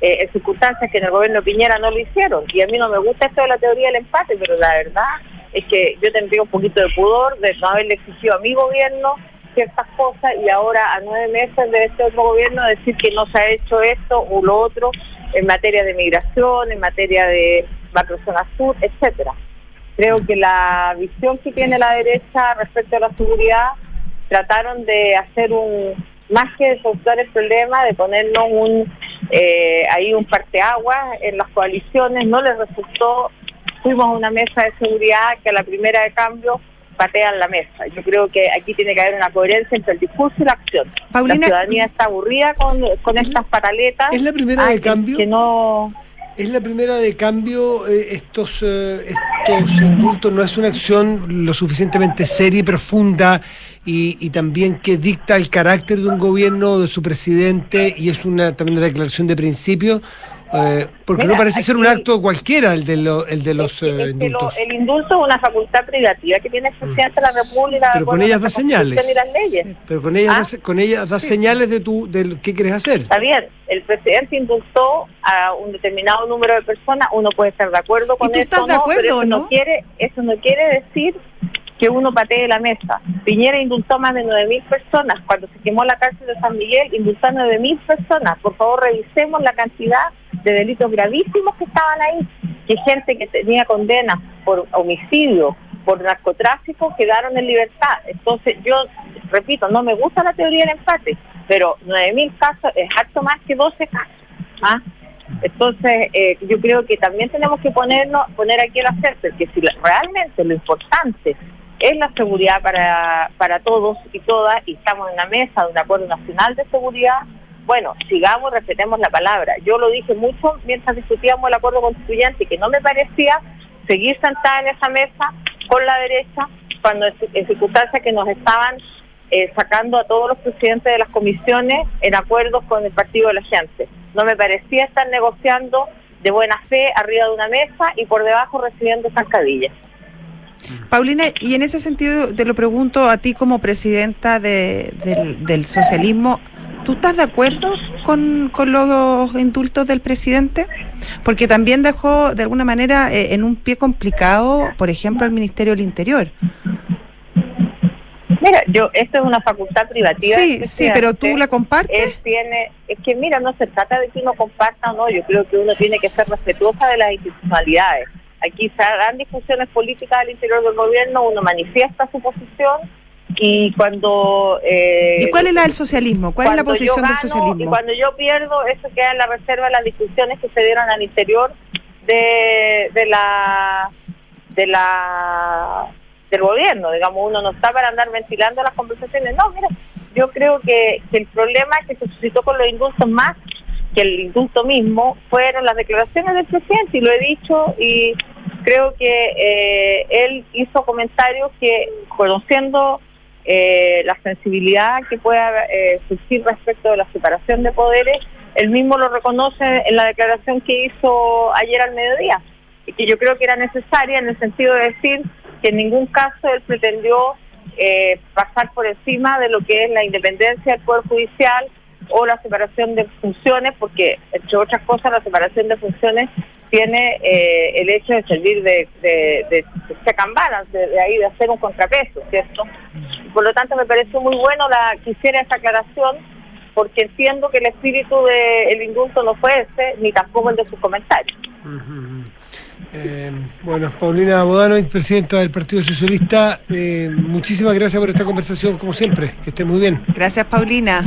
eh, en circunstancias que en el gobierno Piñera no lo hicieron. Y a mí no me gusta esto de la teoría del empate, pero la verdad es que yo tendría un poquito de pudor de no haberle exigido a mi gobierno ciertas cosas y ahora a nueve meses de este otro gobierno decir que no se ha hecho esto o lo otro en materia de migración, en materia de macrozona sur, etcétera. Creo que la visión que tiene la derecha respecto a la seguridad trataron de hacer un, más que de soltar el problema, de ponernos un eh, ahí un parteaguas en las coaliciones, no les resultó, fuimos a una mesa de seguridad que a la primera de cambio patean la mesa. Yo creo que aquí tiene que haber una coherencia entre el discurso y la acción. la ciudadanía está aburrida con, con estas pataletas. ¿Es la primera de cambio? Que no es la primera de cambio, eh, estos, eh, estos indultos. No es una acción lo suficientemente seria y profunda y, y, también que dicta el carácter de un gobierno, de su presidente y es una también una declaración de principio eh, porque no parece ser un acto cualquiera el de, el de los eh, indultos. el indulto es una facultad privativa que tiene el presidente de la República. Pero con ellas da señales. Pero con ellas, da, con ellas da señales de tu, de qué quieres hacer. Está bien, el presidente indultó a un determinado número de personas, uno puede estar de acuerdo con eso, estás de acuerdo, pero eso no? quiere, eso no quiere decir que uno patee la mesa. Piñera indultó más de 9.000 personas. Cuando se quemó la cárcel de San Miguel, indultó a 9.000 personas. Por favor, revisemos la cantidad de delitos gravísimos que estaban ahí, que gente que tenía condena por homicidio, por narcotráfico, quedaron en libertad. Entonces yo, repito, no me gusta la teoría del empate, pero 9.000 casos es harto más que 12 casos. ¿ah? Entonces, eh, yo creo que también tenemos que ponernos, poner aquí el hacer, porque si realmente lo importante es la seguridad para, para todos y todas, y estamos en la mesa de un acuerdo nacional de seguridad, bueno, sigamos, respetemos la palabra. Yo lo dije mucho mientras discutíamos el acuerdo constituyente, que no me parecía seguir sentada en esa mesa con la derecha cuando en circunstancias que nos estaban eh, sacando a todos los presidentes de las comisiones en acuerdos con el partido de la gente. No me parecía estar negociando de buena fe arriba de una mesa y por debajo recibiendo zancadillas. Paulina, y en ese sentido te lo pregunto a ti como presidenta del, del socialismo, ¿Tú estás de acuerdo con, los indultos del presidente? Porque también dejó de alguna manera eh, en un pie complicado, por ejemplo, al Ministerio del Interior. Mira, yo, esto es una facultad privativa. Sí, sí, pero tú la compartes. tiene, es que mira, no se trata de que uno comparta o no, yo creo que uno tiene que ser respetuosa de las institucionalidades. Aquí se dan discusiones políticas al interior del gobierno, uno manifiesta su posición y cuando... Eh, ¿Y cuál es la del socialismo? ¿Cuál es la posición del socialismo? Y cuando yo pierdo, eso queda en la reserva de las discusiones que se dieron al interior de, de la... de la del gobierno, digamos, uno no está para andar ventilando las conversaciones. No, mira, yo creo que, el problema que se suscitó con los indultos más que el indulto mismo fueron las declaraciones del presidente, y lo he dicho, y creo que eh, él hizo comentarios que, conociendo eh, la sensibilidad que pueda eh, surgir respecto de la separación de poderes, él mismo lo reconoce en la declaración que hizo ayer al mediodía, y que yo creo que era necesaria en el sentido de decir que en ningún caso él pretendió eh, pasar por encima de lo que es la independencia del Poder Judicial o la separación de funciones, porque entre otras cosas la separación de funciones tiene eh, el hecho de servir de, de, de, de, de, ahí de hacer un contrapeso, ¿cierto? Por lo tanto me parece muy bueno la que hiciera esa aclaración, porque entiendo que el espíritu del indulto no fue ese, ni tampoco el de sus comentarios. Eh, bueno, Paulina Bodano, presidenta del Partido Socialista, eh, muchísimas gracias por esta conversación, como siempre. Que esté muy bien. Gracias, Paulina.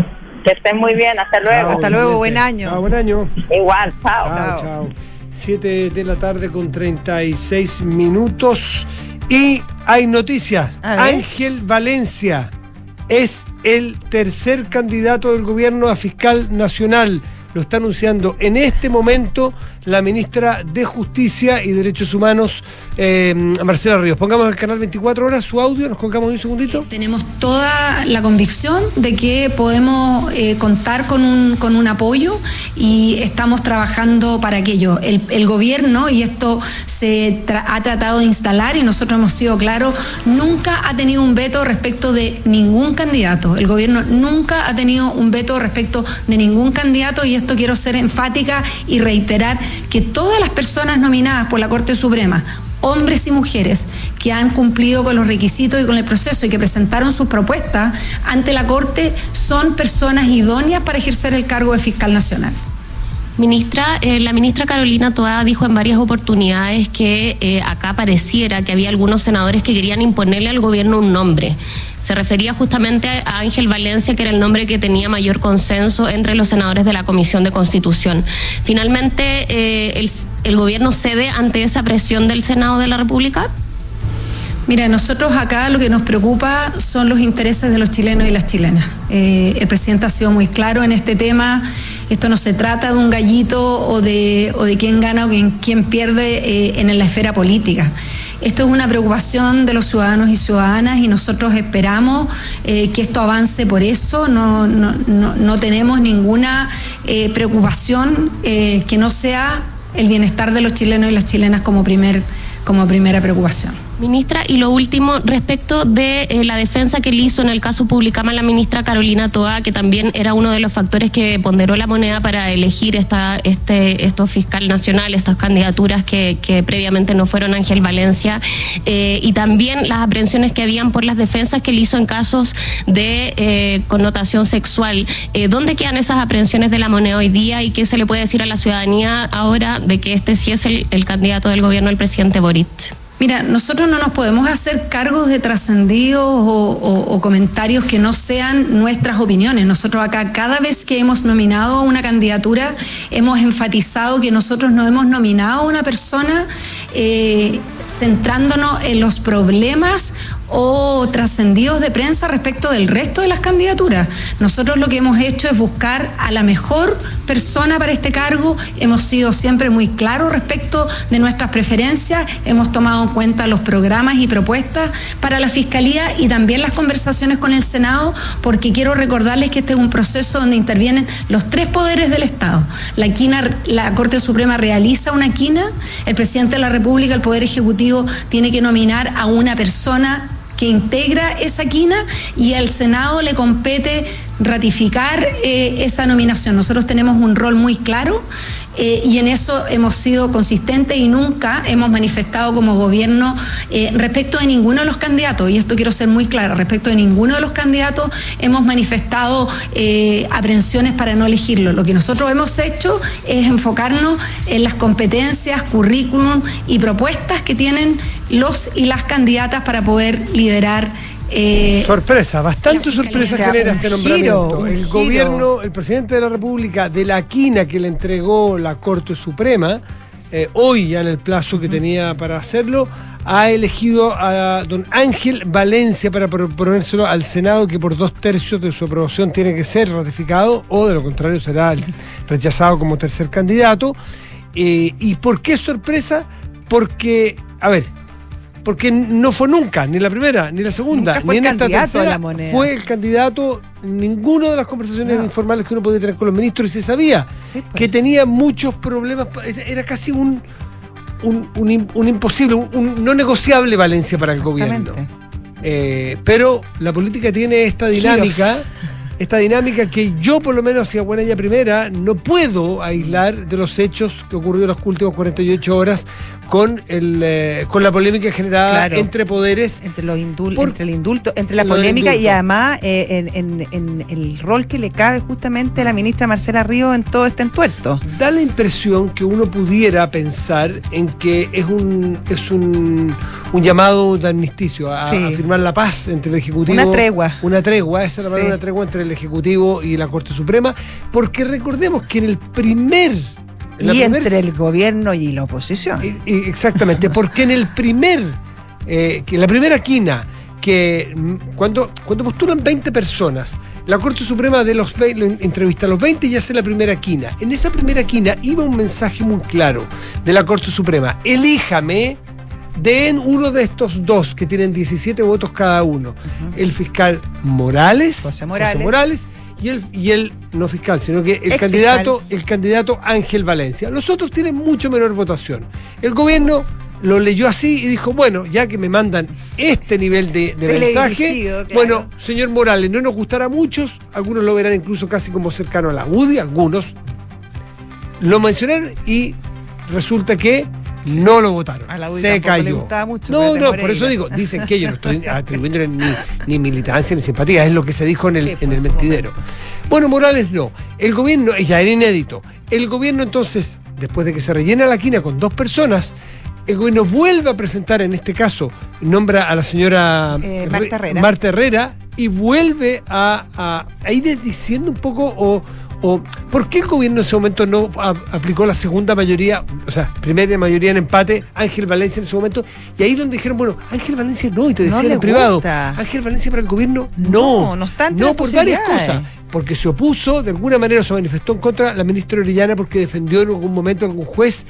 Que estén muy bien, hasta luego. hasta luego, buen año. Chao, buen año. Igual, chao. Chao, chao. 7 de la tarde con 36 minutos. Y hay noticias. Ángel Valencia es el tercer candidato del gobierno a fiscal nacional. Lo está anunciando en este momento la ministra de Justicia y Derechos Humanos, eh, Marcela Ríos. Pongamos el canal 24 horas su audio, nos colgamos un segundito. Eh, tenemos toda la convicción de que podemos eh, contar con un, con un apoyo y estamos trabajando para aquello. El, el gobierno, y esto se tra ha tratado de instalar y nosotros hemos sido claros, nunca ha tenido un veto respecto de ningún candidato. El gobierno nunca ha tenido un veto respecto de ningún candidato y esto quiero ser enfática y reiterar que todas las personas nominadas por la Corte Suprema, hombres y mujeres que han cumplido con los requisitos y con el proceso y que presentaron sus propuestas ante la Corte son personas idóneas para ejercer el cargo de fiscal nacional. Ministra, eh, la ministra Carolina Toa dijo en varias oportunidades que eh, acá pareciera que había algunos senadores que querían imponerle al gobierno un nombre. Se refería justamente a Ángel Valencia, que era el nombre que tenía mayor consenso entre los senadores de la Comisión de Constitución. Finalmente, eh, ¿el gobierno cede ante esa presión del Senado de la República? Mira, nosotros acá lo que nos preocupa son los intereses de los chilenos y las chilenas. Eh, el presidente ha sido muy claro en este tema. Esto no se trata de un gallito o de, quién gana o quién, pierde eh, en la esfera política. Esto es una preocupación de los ciudadanos y ciudadanas y nosotros esperamos eh, que esto avance por eso. No, no, no, no tenemos ninguna preocupación que no sea el bienestar de los chilenos y las chilenas como, primer, como primera preocupación. Ministra, y lo último, respecto de eh, la defensa que le hizo en el caso Publicama la ministra Carolina Toa, que también era uno de los factores que ponderó la moneda para elegir esta, este, estos fiscal nacional, estas candidaturas que, previamente no fueron Ángel Valencia, eh, y también las aprehensiones que habían por las defensas que le hizo en casos de eh, connotación sexual. ¿Dónde quedan esas aprehensiones de la moneda hoy día y qué se le puede decir a la ciudadanía ahora de que este sí es el, el candidato del gobierno, el presidente Boric? Mira, nosotros no nos podemos hacer cargos de trascendidos o, comentarios que no sean nuestras opiniones. Nosotros acá, cada vez que hemos nominado una candidatura, hemos enfatizado que nosotros no hemos nominado a una persona eh, centrándonos en los problemas o trascendidos de prensa respecto del resto de las candidaturas. Nosotros lo que hemos hecho es buscar a la mejor persona para este cargo. Hemos sido siempre muy claros respecto de nuestras preferencias. Hemos tomado en cuenta los programas y propuestas para la Fiscalía y también las conversaciones con el Senado, porque quiero recordarles que este es un proceso donde intervienen los tres poderes del Estado. La, quina, la Corte Suprema realiza una quina, el presidente de la República, el Poder Ejecutivo, tiene que nominar a una persona que integra esa quina y al Senado le compete ratificar eh, esa nominación. Nosotros tenemos un rol muy claro eh, y en eso hemos sido consistentes y nunca hemos manifestado como gobierno eh, respecto de ninguno de los candidatos, y esto quiero ser muy clara, respecto de ninguno de los candidatos hemos manifestado aprensiones para no elegirlo. Lo que nosotros hemos hecho es enfocarnos en las competencias, currículum y propuestas que tienen los y las candidatas para poder liderar eh, sorpresa, bastante sorpresa genera este nombramiento. Giro, el giro. gobierno, el presidente de la República, de la quina que le entregó la Corte Suprema, eh, hoy ya en el plazo que tenía para hacerlo, ha elegido a don Ángel Valencia para proponérselo al Senado, que por dos tercios de su aprobación tiene que ser ratificado, o de lo contrario será rechazado como tercer candidato. Eh, ¿Y por qué sorpresa? Porque, a ver, porque no fue nunca, ni la primera, ni la segunda, ni en esta tercera, fue el candidato ninguna de las conversaciones no. informales que uno podía tener con los ministros y se sabía sí, pues. que tenía muchos problemas, era casi un un, un im- un imposible, un, no negociable Valencia para el gobierno. Eh, pero la política tiene esta dinámica, esta dinámica que yo por lo menos hacia buena ya primera no puedo aislar de los hechos que ocurrió en las últimas 48 horas con el eh, con la polémica generada Claro. entre poderes. Entre los indul- Por- entre el indulto, entre la polémica y además eh, en, en- en el rol que le cabe justamente a la ministra Marcela Río en todo este entuerto. Da la impresión que uno pudiera pensar en que es un es un, un llamado de armisticio a, Sí. a firmar la paz entre el ejecutivo Una tregua. una tregua esa es la palabra Sí. una tregua entre el ejecutivo y la Corte Suprema porque recordemos que en el primer en Y primer- entre el gobierno y la oposición. Y- y- Exactamente, porque en el primer, eh, que la primera quina, que mm, cuando, cuando postulan 20 personas, la Corte Suprema de los entrevista a los 20 y hace la primera quina. En esa primera quina iba un mensaje muy claro de la Corte Suprema, elíjame den uno de estos dos que tienen 17 votos cada uno, el fiscal Morales, José Morales. y el, y el no fiscal, sino que el Ex candidato, el candidato Ángel Valencia. Los otros tienen mucho menor votación. El gobierno lo leyó así y dijo, bueno, ya que me mandan este nivel de, de mensaje, claro. bueno, señor Morales, no nos gustará a muchos, algunos lo verán incluso casi como cercano a la UDI, algunos lo mencionaron y resulta que no lo votaron. A la UDI Se le cayó. gustaba mucho, no, no, por eso digo, dicen que yo no estoy atribuyéndole ni, ni militancia ni simpatía, es lo que se dijo en el, Sí, en el mentidero. Bueno, Morales no. El gobierno, ya era inédito. El gobierno entonces, después de que se rellena la quina con dos personas, el gobierno vuelve a presentar, en este caso, nombra a la señora Eh, Marta Herrera. Marta Herrera y vuelve a, a, a ir diciendo un poco o, o por qué el gobierno en ese momento no a- aplicó la segunda mayoría, o sea, primera mayoría en empate, Ángel Valencia en ese momento, y ahí donde dijeron, bueno, Ángel Valencia no, y te decían en privado, gusta. Ángel Valencia para el gobierno no, No, no está no por varias cosas, porque se opuso, de alguna manera se manifestó en contra la ministra Orellana porque defendió en algún momento a algún juez,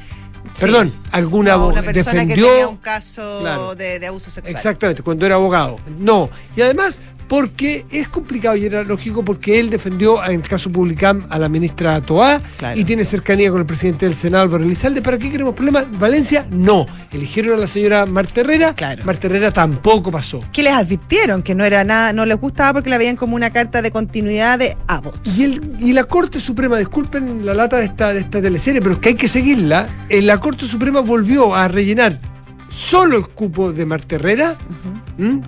perdón, alguna No, una persona defendió que tenía un caso Claro. de, de abuso sexual. Exactamente, cuando era abogado. No. Y además, porque es complicado y era lógico porque él defendió en el caso Publicam a la ministra Toá Claro. y tiene cercanía con el presidente del Senado, Álvaro Elizalde. ¿Para qué queremos problemas? Valencia, no. Eligieron a la señora Marta Herrera. Claro. Marta Herrera tampoco pasó. Que les advirtieron que no era nada, no les gustaba porque la veían como una carta de continuidad de Abbott. Y, el, y la Corte Suprema, disculpen la lata de esta, de esta teleserie, pero es que hay que seguirla. eh, la Corte Suprema volvió a rellenar solo el cupo de Marta Herrera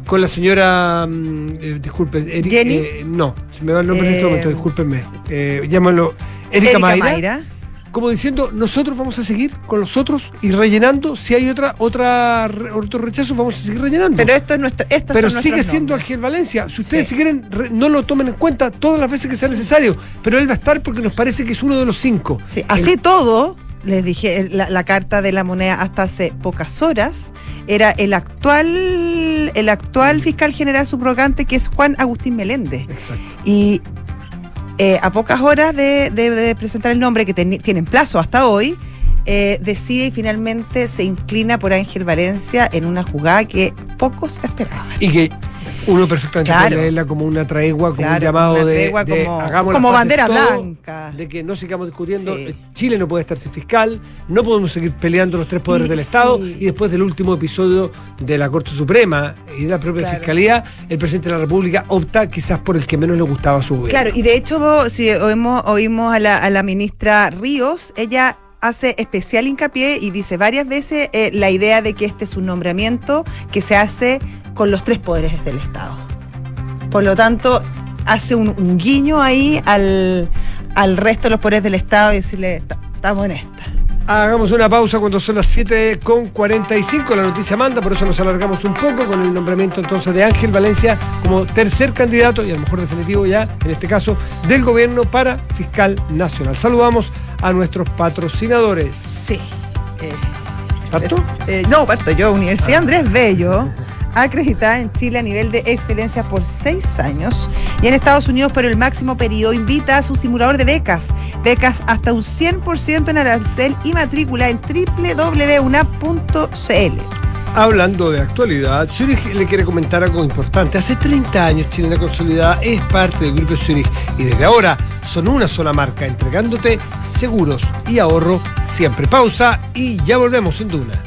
con la señora. mm, eh, disculpen, Eri- ¿Jenny? eh, no, se me va el nombre en este Eh, momento, discúlpenme. Eh, llámalo Erika, Mayra, Como diciendo, nosotros vamos a seguir con los otros y rellenando. Si hay otra, otra, otro rechazo, vamos a seguir rellenando. Pero esto es nuestro, Pero son sigue siendo nombres. Ángel Valencia. Si ustedes Sí. si quieren, re- no lo tomen en cuenta todas las veces que sea necesario. Pero él va a estar porque nos parece que es uno de los cinco. Sí, así todo, les dije, la, la carta de la moneda hasta hace pocas horas era el actual, el actual fiscal general subrogante que es Juan Agustín Meléndez. Exacto. Y eh, a pocas horas de, de- de presentar el nombre, que teni- tienen plazo hasta hoy, eh, decide y finalmente se inclina por Ángel Valencia en una jugada que pocos esperaban. Y que uno perfectamente Claro. puede leerla como una tregua, como un llamado de, como- hagamos como bandera blanca. De que no sigamos discutiendo. Sí. Chile no puede estar sin fiscal, no podemos seguir peleando los tres poderes del Estado. sí. Y después del último episodio de la Corte Suprema y de la propia Claro. Fiscalía, el presidente de la República opta quizás por el que menos le gustaba a su gobierno. Claro, y de hecho, si oímos, oímos a, la, a la ministra Ríos, ella hace especial hincapié y dice varias veces eh, la idea de que este es un nombramiento que se hace con los tres poderes del Estado. Por lo tanto, hace un, un guiño ahí al, al resto de los poderes del Estado y decirle, "Ta- estamos en esta. Hagamos una pausa cuando son las 7 con 45. La noticia manda, por eso nos alargamos un poco con el nombramiento entonces de Ángel Valencia como tercer candidato y a lo mejor definitivo ya, en este caso, del gobierno para fiscal nacional. Saludamos a nuestros patrocinadores. Sí. Eh, ¿Parto? Eh, no, parto yo. Universidad Andrés Bello, acreditada en Chile a nivel de excelencia por seis años y en Estados Unidos por el máximo periodo, invita a su simulador de becas. Becas hasta un 100% en arancel y matrícula en www.unap.cl. Hablando de actualidad, Zurich le quiere comentar algo importante. Hace 30 años Chilena Consolidada es parte del Grupo Zurich y desde ahora son una sola marca, entregándote seguros y ahorro siempre. Pausa y ya volvemos en Duna.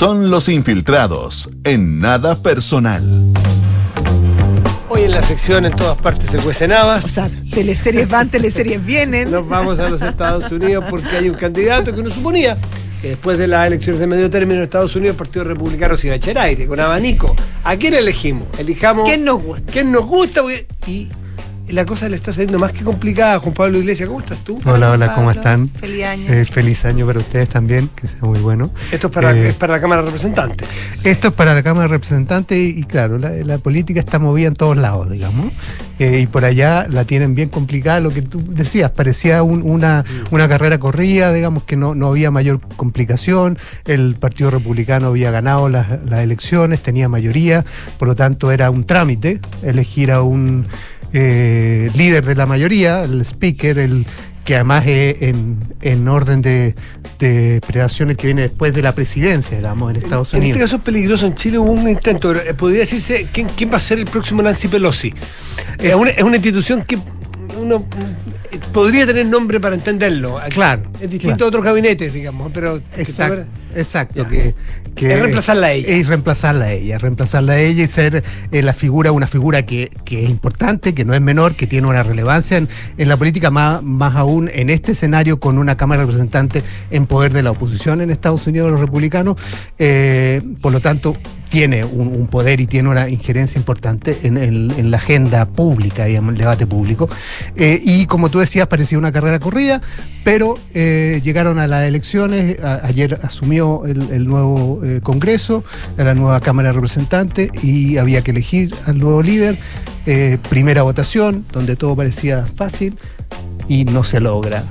Son los infiltrados en nada personal. Hoy en la sección en todas partes se cuecen habas. O sea, teleseries van, teleseries vienen. Nos vamos a los Estados Unidos porque hay un candidato que uno suponía que después de las elecciones de medio término en Estados Unidos el Partido Republicano se iba a echar aire, con abanico. ¿A quién elegimos? Elijamos. ¿Quién nos gusta? ¿Quién nos gusta? Y la cosa le está saliendo más que complicada. Juan Pablo Iglesias, ¿cómo estás tú? Hola, hola, ¿cómo están? Feliz año. Eh, feliz año para ustedes también, que sea muy bueno. Esto es para, Eh, es para la Cámara de Representantes. Esto es para la Cámara de Representantes y, y claro, la, la política está movida en todos lados, digamos. Eh, y por allá la tienen bien complicada, lo que tú decías, parecía un- una, una carrera corrida, digamos que no, no había mayor complicación, el Partido Republicano había ganado las, las elecciones, tenía mayoría, por lo tanto era un trámite elegir a un eh, líder de la mayoría, el speaker, el que además es en, en orden de, de predación el que viene después de la presidencia, digamos, en Estados En este Unidos. caso es peligroso. En Chile hubo un intento. eh, Podría decirse quién, quién va a ser el próximo Nancy Pelosi. Es, Es- una, es una institución que uno eh, podría tener nombre para entenderlo. Claro, Es distinto claro. a otros gabinetes, digamos. Pero que Exacto, exacto. Que, que Es reemplazarla a ella. Es reemplazarla a ella, reemplazarla a ella y ser eh, la figura, una figura que, que es importante, que no es menor, que tiene una relevancia en, en la política, más, más aún en este escenario con una Cámara de Representantes en poder de la oposición en Estados Unidos, los republicanos. Eh, por lo tanto, tiene un, poder y tiene una injerencia importante en, en la agenda pública, digamos, el debate público. Eh, y como tú decías, parecía una carrera corrida, pero eh, llegaron a las elecciones, ayer asumió el, nuevo eh, Congreso, la nueva Cámara de Representantes y había que elegir al nuevo líder. Eh, primera votación, donde todo parecía fácil y no se logra.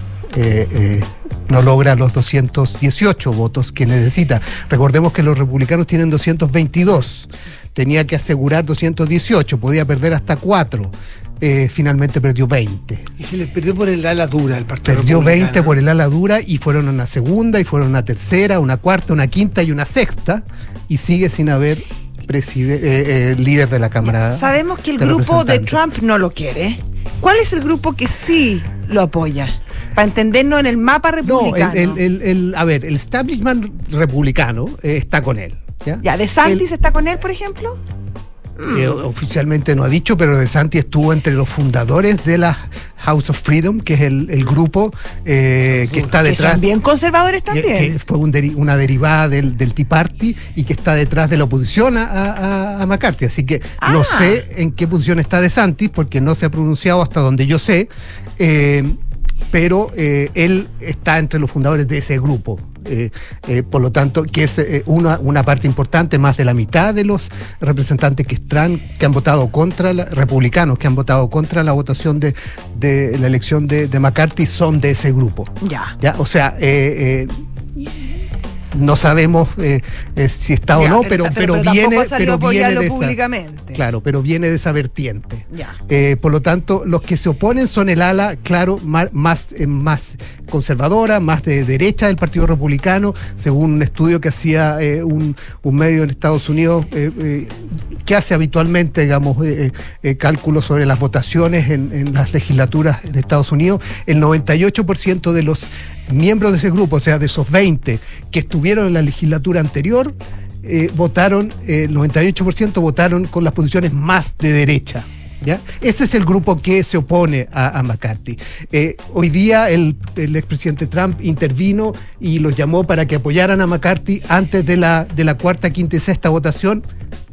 No logra los 218 votos que necesita. Recordemos que los republicanos tienen 222. Tenía que asegurar 218, podía perder hasta 4. Eh, finalmente perdió 20. Y se les perdió por el ala dura el Partido Perdió Republicano. 20 por el ala dura y fueron a una segunda y fueron a una tercera, una cuarta, una quinta y una sexta y sigue sin haber preside- eh, eh, líder de la Cámara. Sabemos que el de grupo de. Trump no lo quiere. ¿Cuál es el grupo que sí lo apoya? Para entendernos en el mapa No, republicano. el, el- el- a ver, el establishment republicano eh, está con él. ¿ya? ya, ¿De Santis está con él, por ejemplo? Eh, oficialmente no ha dicho, pero De Santi estuvo entre los fundadores de la House of Freedom, que es el, el grupo eh, que está Que detrás. son bien conservadores que- también. que fue un deri- una derivada del, del Tea Party y que está detrás de la oposición a, a- a McCarthy. Así que no Ah. sé en qué posición está De Santis, porque no se ha pronunciado hasta donde yo sé, eh, pero eh, él está entre los fundadores de ese grupo. Eh, eh, por lo tanto, que es eh, una, una parte importante, más de la mitad de los representantes que están, que han votado contra, la- republicanos que han votado contra la votación de, de la elección de, de McCarthy son de ese grupo. Ya. ¿ya? O sea, no sabemos eh, eh, si está o no, pero, pero- pero, pero tampoco viene, pero viene de esa, públicamente. Claro, pero viene de esa vertiente. Ya. Eh, por lo tanto, los que se oponen son el ala, claro, más, eh, más conservadora, más de derecha del Partido Republicano, según un estudio que hacía un, un medio en Estados Unidos, que hace habitualmente, digamos, cálculos sobre las votaciones en, en las legislaturas en Estados Unidos. El 98% de los miembros de ese grupo, o sea, de esos 20 que estuvieron en la legislatura anterior, eh, votaron, eh, el 98% votaron con las posiciones más de derecha. ¿Ya? Ese es el grupo que se opone a, a McCarthy. Eh, hoy día el, el expresidente Trump intervino y los llamó para que apoyaran a McCarthy antes de la, de la cuarta, quinta y sexta votación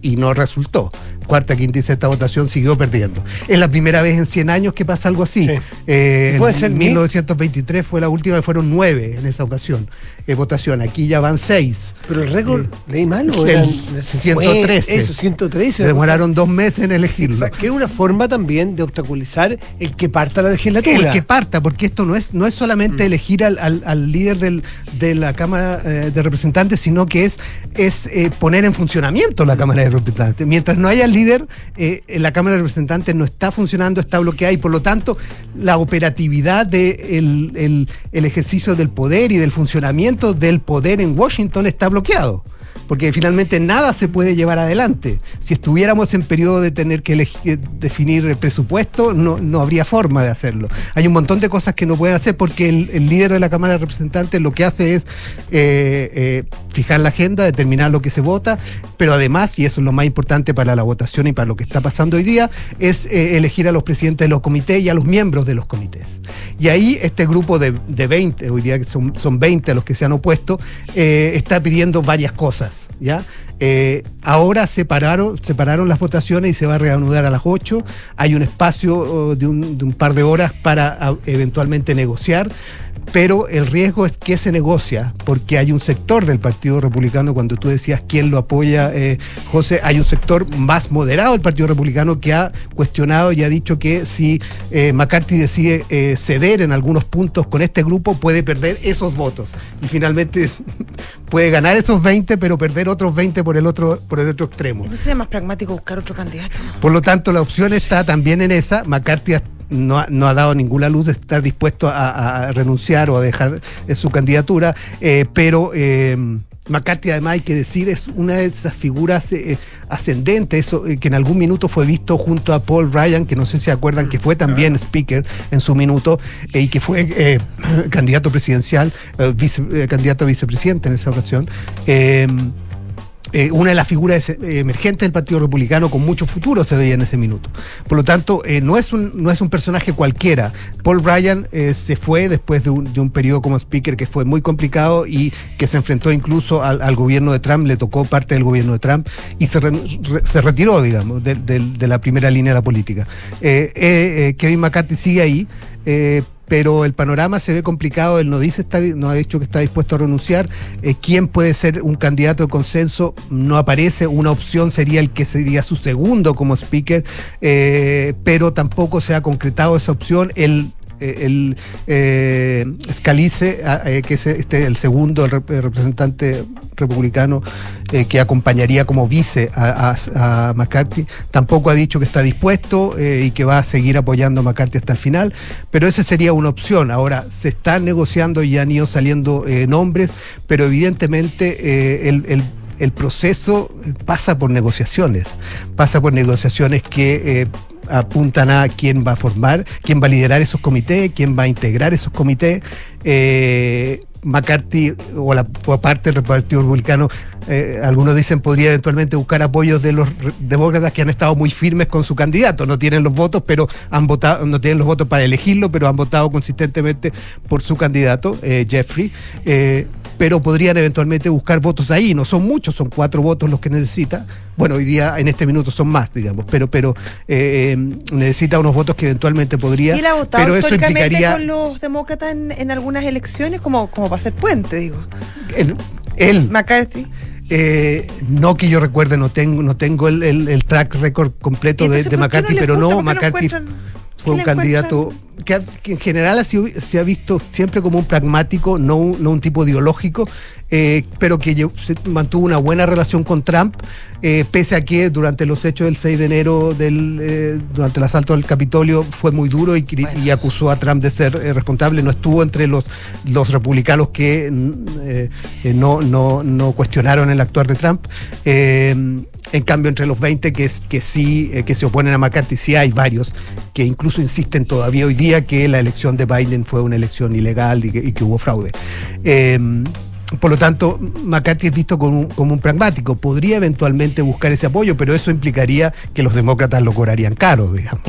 y no resultó. Cuarta, quinta y sexta votación siguió perdiendo. Es la primera vez en 100 años que pasa algo así. Eh, Puede en ser 1923 fue la última, fueron nueve en esa ocasión. eh, votación. Aquí ya van seis. Pero el récord, leí mal, o El eran 113. Eso, 113. Demoraron dos meses en elegirlo. Exacto, Que es una forma también de obstaculizar el que parta la legislatura. El que parta, porque esto no es, no es solamente Mm. elegir al, al- al líder del- de la Cámara eh, de Representantes, sino que es, es eh, poner en funcionamiento la Cámara de Representantes. Mientras no haya líder, eh, la Cámara de Representantes no está funcionando, está bloqueada y por lo tanto la operatividad del de el, el- el ejercicio del poder y del funcionamiento del poder en Washington está bloqueado. Porque finalmente nada se puede llevar adelante. Si estuviéramos en periodo de tener que elegi- eh, definir el presupuesto, no, no habría forma de hacerlo. Hay un montón de cosas que no pueden hacer porque el, líder de la Cámara de Representantes lo que hace es eh, eh, fijar la agenda, determinar lo que se vota, pero además, y eso es lo más importante para la votación y para lo que está pasando hoy día, es elegir a los presidentes de los comités y a los miembros de los comités. Y ahí este grupo de, de 20, hoy día que son, son 20 a los que se han opuesto, eh, está pidiendo varias cosas. ¿ya? Eh, ahora separaron, separaron las votaciones y se va a reanudar a las 8. Hay un espacio oh, de, un, de un par de horas para ah, eventualmente negociar. Pero el riesgo es que se negocia, porque hay un sector del Partido Republicano, cuando tú decías quién lo apoya, eh, José, hay un sector más moderado del Partido Republicano que ha cuestionado y ha dicho que si eh, McCarthy decide eh, ceder en algunos puntos con este grupo, puede perder esos votos. Y finalmente puede ganar esos 20, pero perder otros 20 por el otro, por el otro extremo. ¿No sería más pragmático buscar otro candidato? Por lo tanto, la opción está también en esa. McCarthy ha- no ha, no ha dado ninguna luz de estar dispuesto a, a renunciar o a dejar eh, su candidatura, eh, pero eh, McCarthy además hay que decir es una de esas figuras eh, ascendentes, eso, eh, que en algún minuto fue visto junto a Paul Ryan, que no sé si se acuerdan que fue también speaker en su minuto eh, y que fue candidato presidencial, vice- candidato a vicepresidente en esa ocasión. Eh, una de las figuras eh, emergentes del Partido Republicano con mucho futuro se veía en ese minuto. Por lo tanto, eh, no, es un, no es un personaje cualquiera. Paul Ryan se fue después de un, de un periodo como speaker que fue muy complicado y que se enfrentó incluso al, al gobierno de Trump, le tocó parte del gobierno de Trump y se, se retiró, digamos, de, de- de la primera línea de la política. Kevin McCarthy sigue ahí. Pero el panorama se ve complicado, él no dice, está, no ha dicho que está dispuesto a renunciar, Eh, quién puede ser un candidato de consenso no aparece, una opción sería el que sería su segundo como speaker, eh, pero tampoco se ha concretado esa opción, eh, el eh, Scalise, ah, eh, que es este, el segundo representante republicano eh, que acompañaría como vice a, McCarthy, tampoco ha dicho que está dispuesto eh, y que va a seguir apoyando a McCarthy hasta el final, pero esa sería una opción. Ahora, se están negociando y han ido saliendo eh, nombres, pero evidentemente eh, el- el proceso pasa por negociaciones, pasa por negociaciones que eh, apuntan a quién va a formar, quién va a liderar esos comités, quién va a integrar esos comités. Eh, McCarthy o la parte del Partido Republicano, eh, algunos dicen podría eventualmente buscar apoyos de los demócratas que han estado muy firmes con su candidato. No tienen los votos, pero han votado, no tienen los votos para elegirlo, pero han votado consistentemente por su candidato, eh, Jeffrey. Pero podrían eventualmente buscar votos ahí. No son muchos, son cuatro votos los que necesita. Bueno, hoy día en este minuto son más, digamos, pero pero eh, eh, necesita unos votos que eventualmente podría. ¿Y él ha votado pero eso implicaría con los demócratas en, en algunas elecciones como, como para ser puente, digo? él, él, McCarthy. Eh, no que yo recuerde, no tengo, no tengo el, el- el track record completo ¿Y de, de no McCarthy, les pero no, ¿Por qué lo McCarthy fue un candidato que, ha- que en general ha sido- se ha visto siempre como un pragmático, no un, no un tipo ideológico, eh, pero que se mantuvo una buena relación con Trump, eh, pese a que durante los hechos del 6 de enero, del, eh, durante el asalto al Capitolio, fue muy duro y, y acusó a Trump de ser responsable, no estuvo entre los, los republicanos que mm, no, no, no cuestionaron el actuar de Trump. En cambio, entre los 20 que, es- que sí, eh, que se oponen a McCarthy, sí hay varios que incluso insisten todavía hoy día que la elección de Biden fue una elección ilegal y que, y que hubo fraude. Eh, por lo tanto, McCarthy es visto como un, como un pragmático. Podría eventualmente buscar ese apoyo, pero eso implicaría que los demócratas lo cobrarían caro, digamos.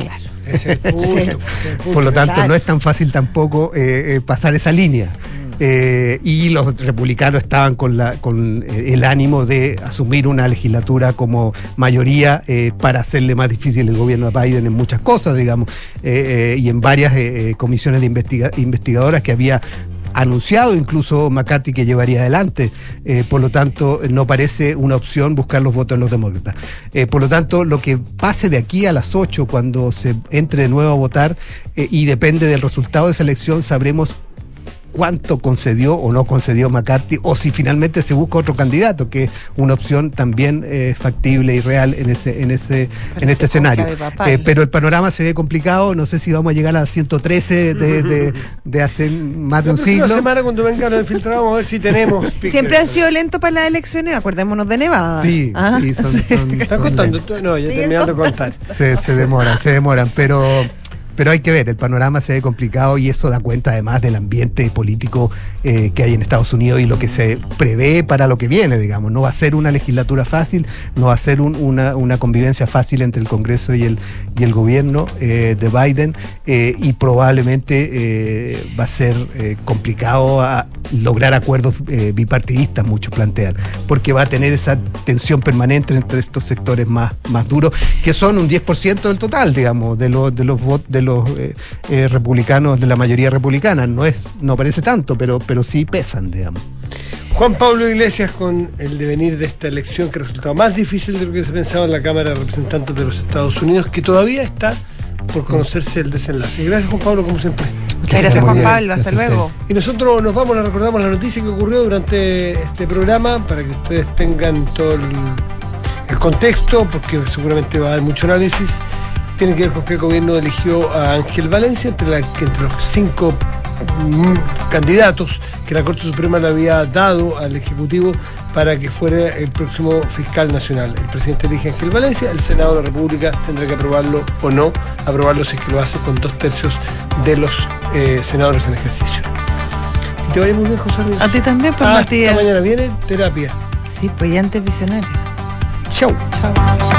Ese es el punto, ese es el punto. Por lo tanto, Claro. no es tan fácil tampoco eh, eh, pasar esa línea. Eh, y los republicanos estaban con, la, con eh, el ánimo de asumir una legislatura como mayoría eh, para hacerle más difícil el gobierno de Biden en muchas cosas, digamos, y en varias comisiones de investiga- investigadoras que había anunciado incluso McCarthy que llevaría adelante. Por lo tanto, no parece una opción buscar los votos de los demócratas. Por lo tanto, lo que pase de aquí a las 8, cuando se entre de nuevo a votar, y depende del resultado de esa elección, sabremos cuánto concedió o no concedió McCarthy, o si finalmente se busca otro candidato, que es una opción también eh, factible y real en ese, en ese, en este escenario. Eh, pero el panorama se ve complicado, no sé si vamos a llegar a 113 de, de, de hace más de un siglo. semana cuando vengan los infiltrados vamos a ver si tenemos. speaker. Siempre han sido lentos para las elecciones, acordémonos de Nevada. Sí, Ah, sí, son- son- ¿Estás contando? tú? No, ya Siguen terminando de contar. se, se demoran, se demoran, pero, pero hay que ver, el panorama se ve complicado y eso da cuenta además del ambiente político eh, que hay en Estados Unidos y lo que se prevé para lo que viene, digamos. No va a ser una legislatura fácil, no va a ser un- una, convivencia fácil entre el Congreso y el, y el gobierno eh, de Biden eh, y probablemente va a ser complicado lograr acuerdos bipartidistas, muchos plantean, porque va a tener esa tensión permanente entre estos sectores más, más duros, que son un 10% del total, digamos, de los, de los, de los eh, eh, republicanos, de la mayoría republicana. No, es, no parece tanto, pero, pero sí pesan, digamos. Juan Pablo Iglesias con el devenir de esta elección que resultó más difícil de lo que se pensaba en la Cámara de Representantes de los Estados Unidos, que todavía está por conocerse el desenlace. Gracias Juan Pablo, como siempre. Muchas gracias, Juan Pablo. Hasta Gracias luego. Y nosotros nos vamos, les recordamos la noticia que ocurrió durante este programa para que ustedes tengan todo el, el contexto, porque seguramente va a haber mucho análisis. Tiene que ver con que el gobierno eligió a Ángel Valencia entre, la- que entre los cinco mm, candidatos que la Corte Suprema le había dado al Ejecutivo para que fuera el próximo fiscal nacional. El presidente elige a Ángel Valencia, el Senado de la República tendrá que aprobarlo o no, aprobarlo si es que lo hace con dos tercios de los eh, senadores en ejercicio. Que te vaya muy bien, José Luis. A ti también, pues, Hasta Matías. mañana viene terapia. Sí, pues ya antes visionario. Chau. Chao.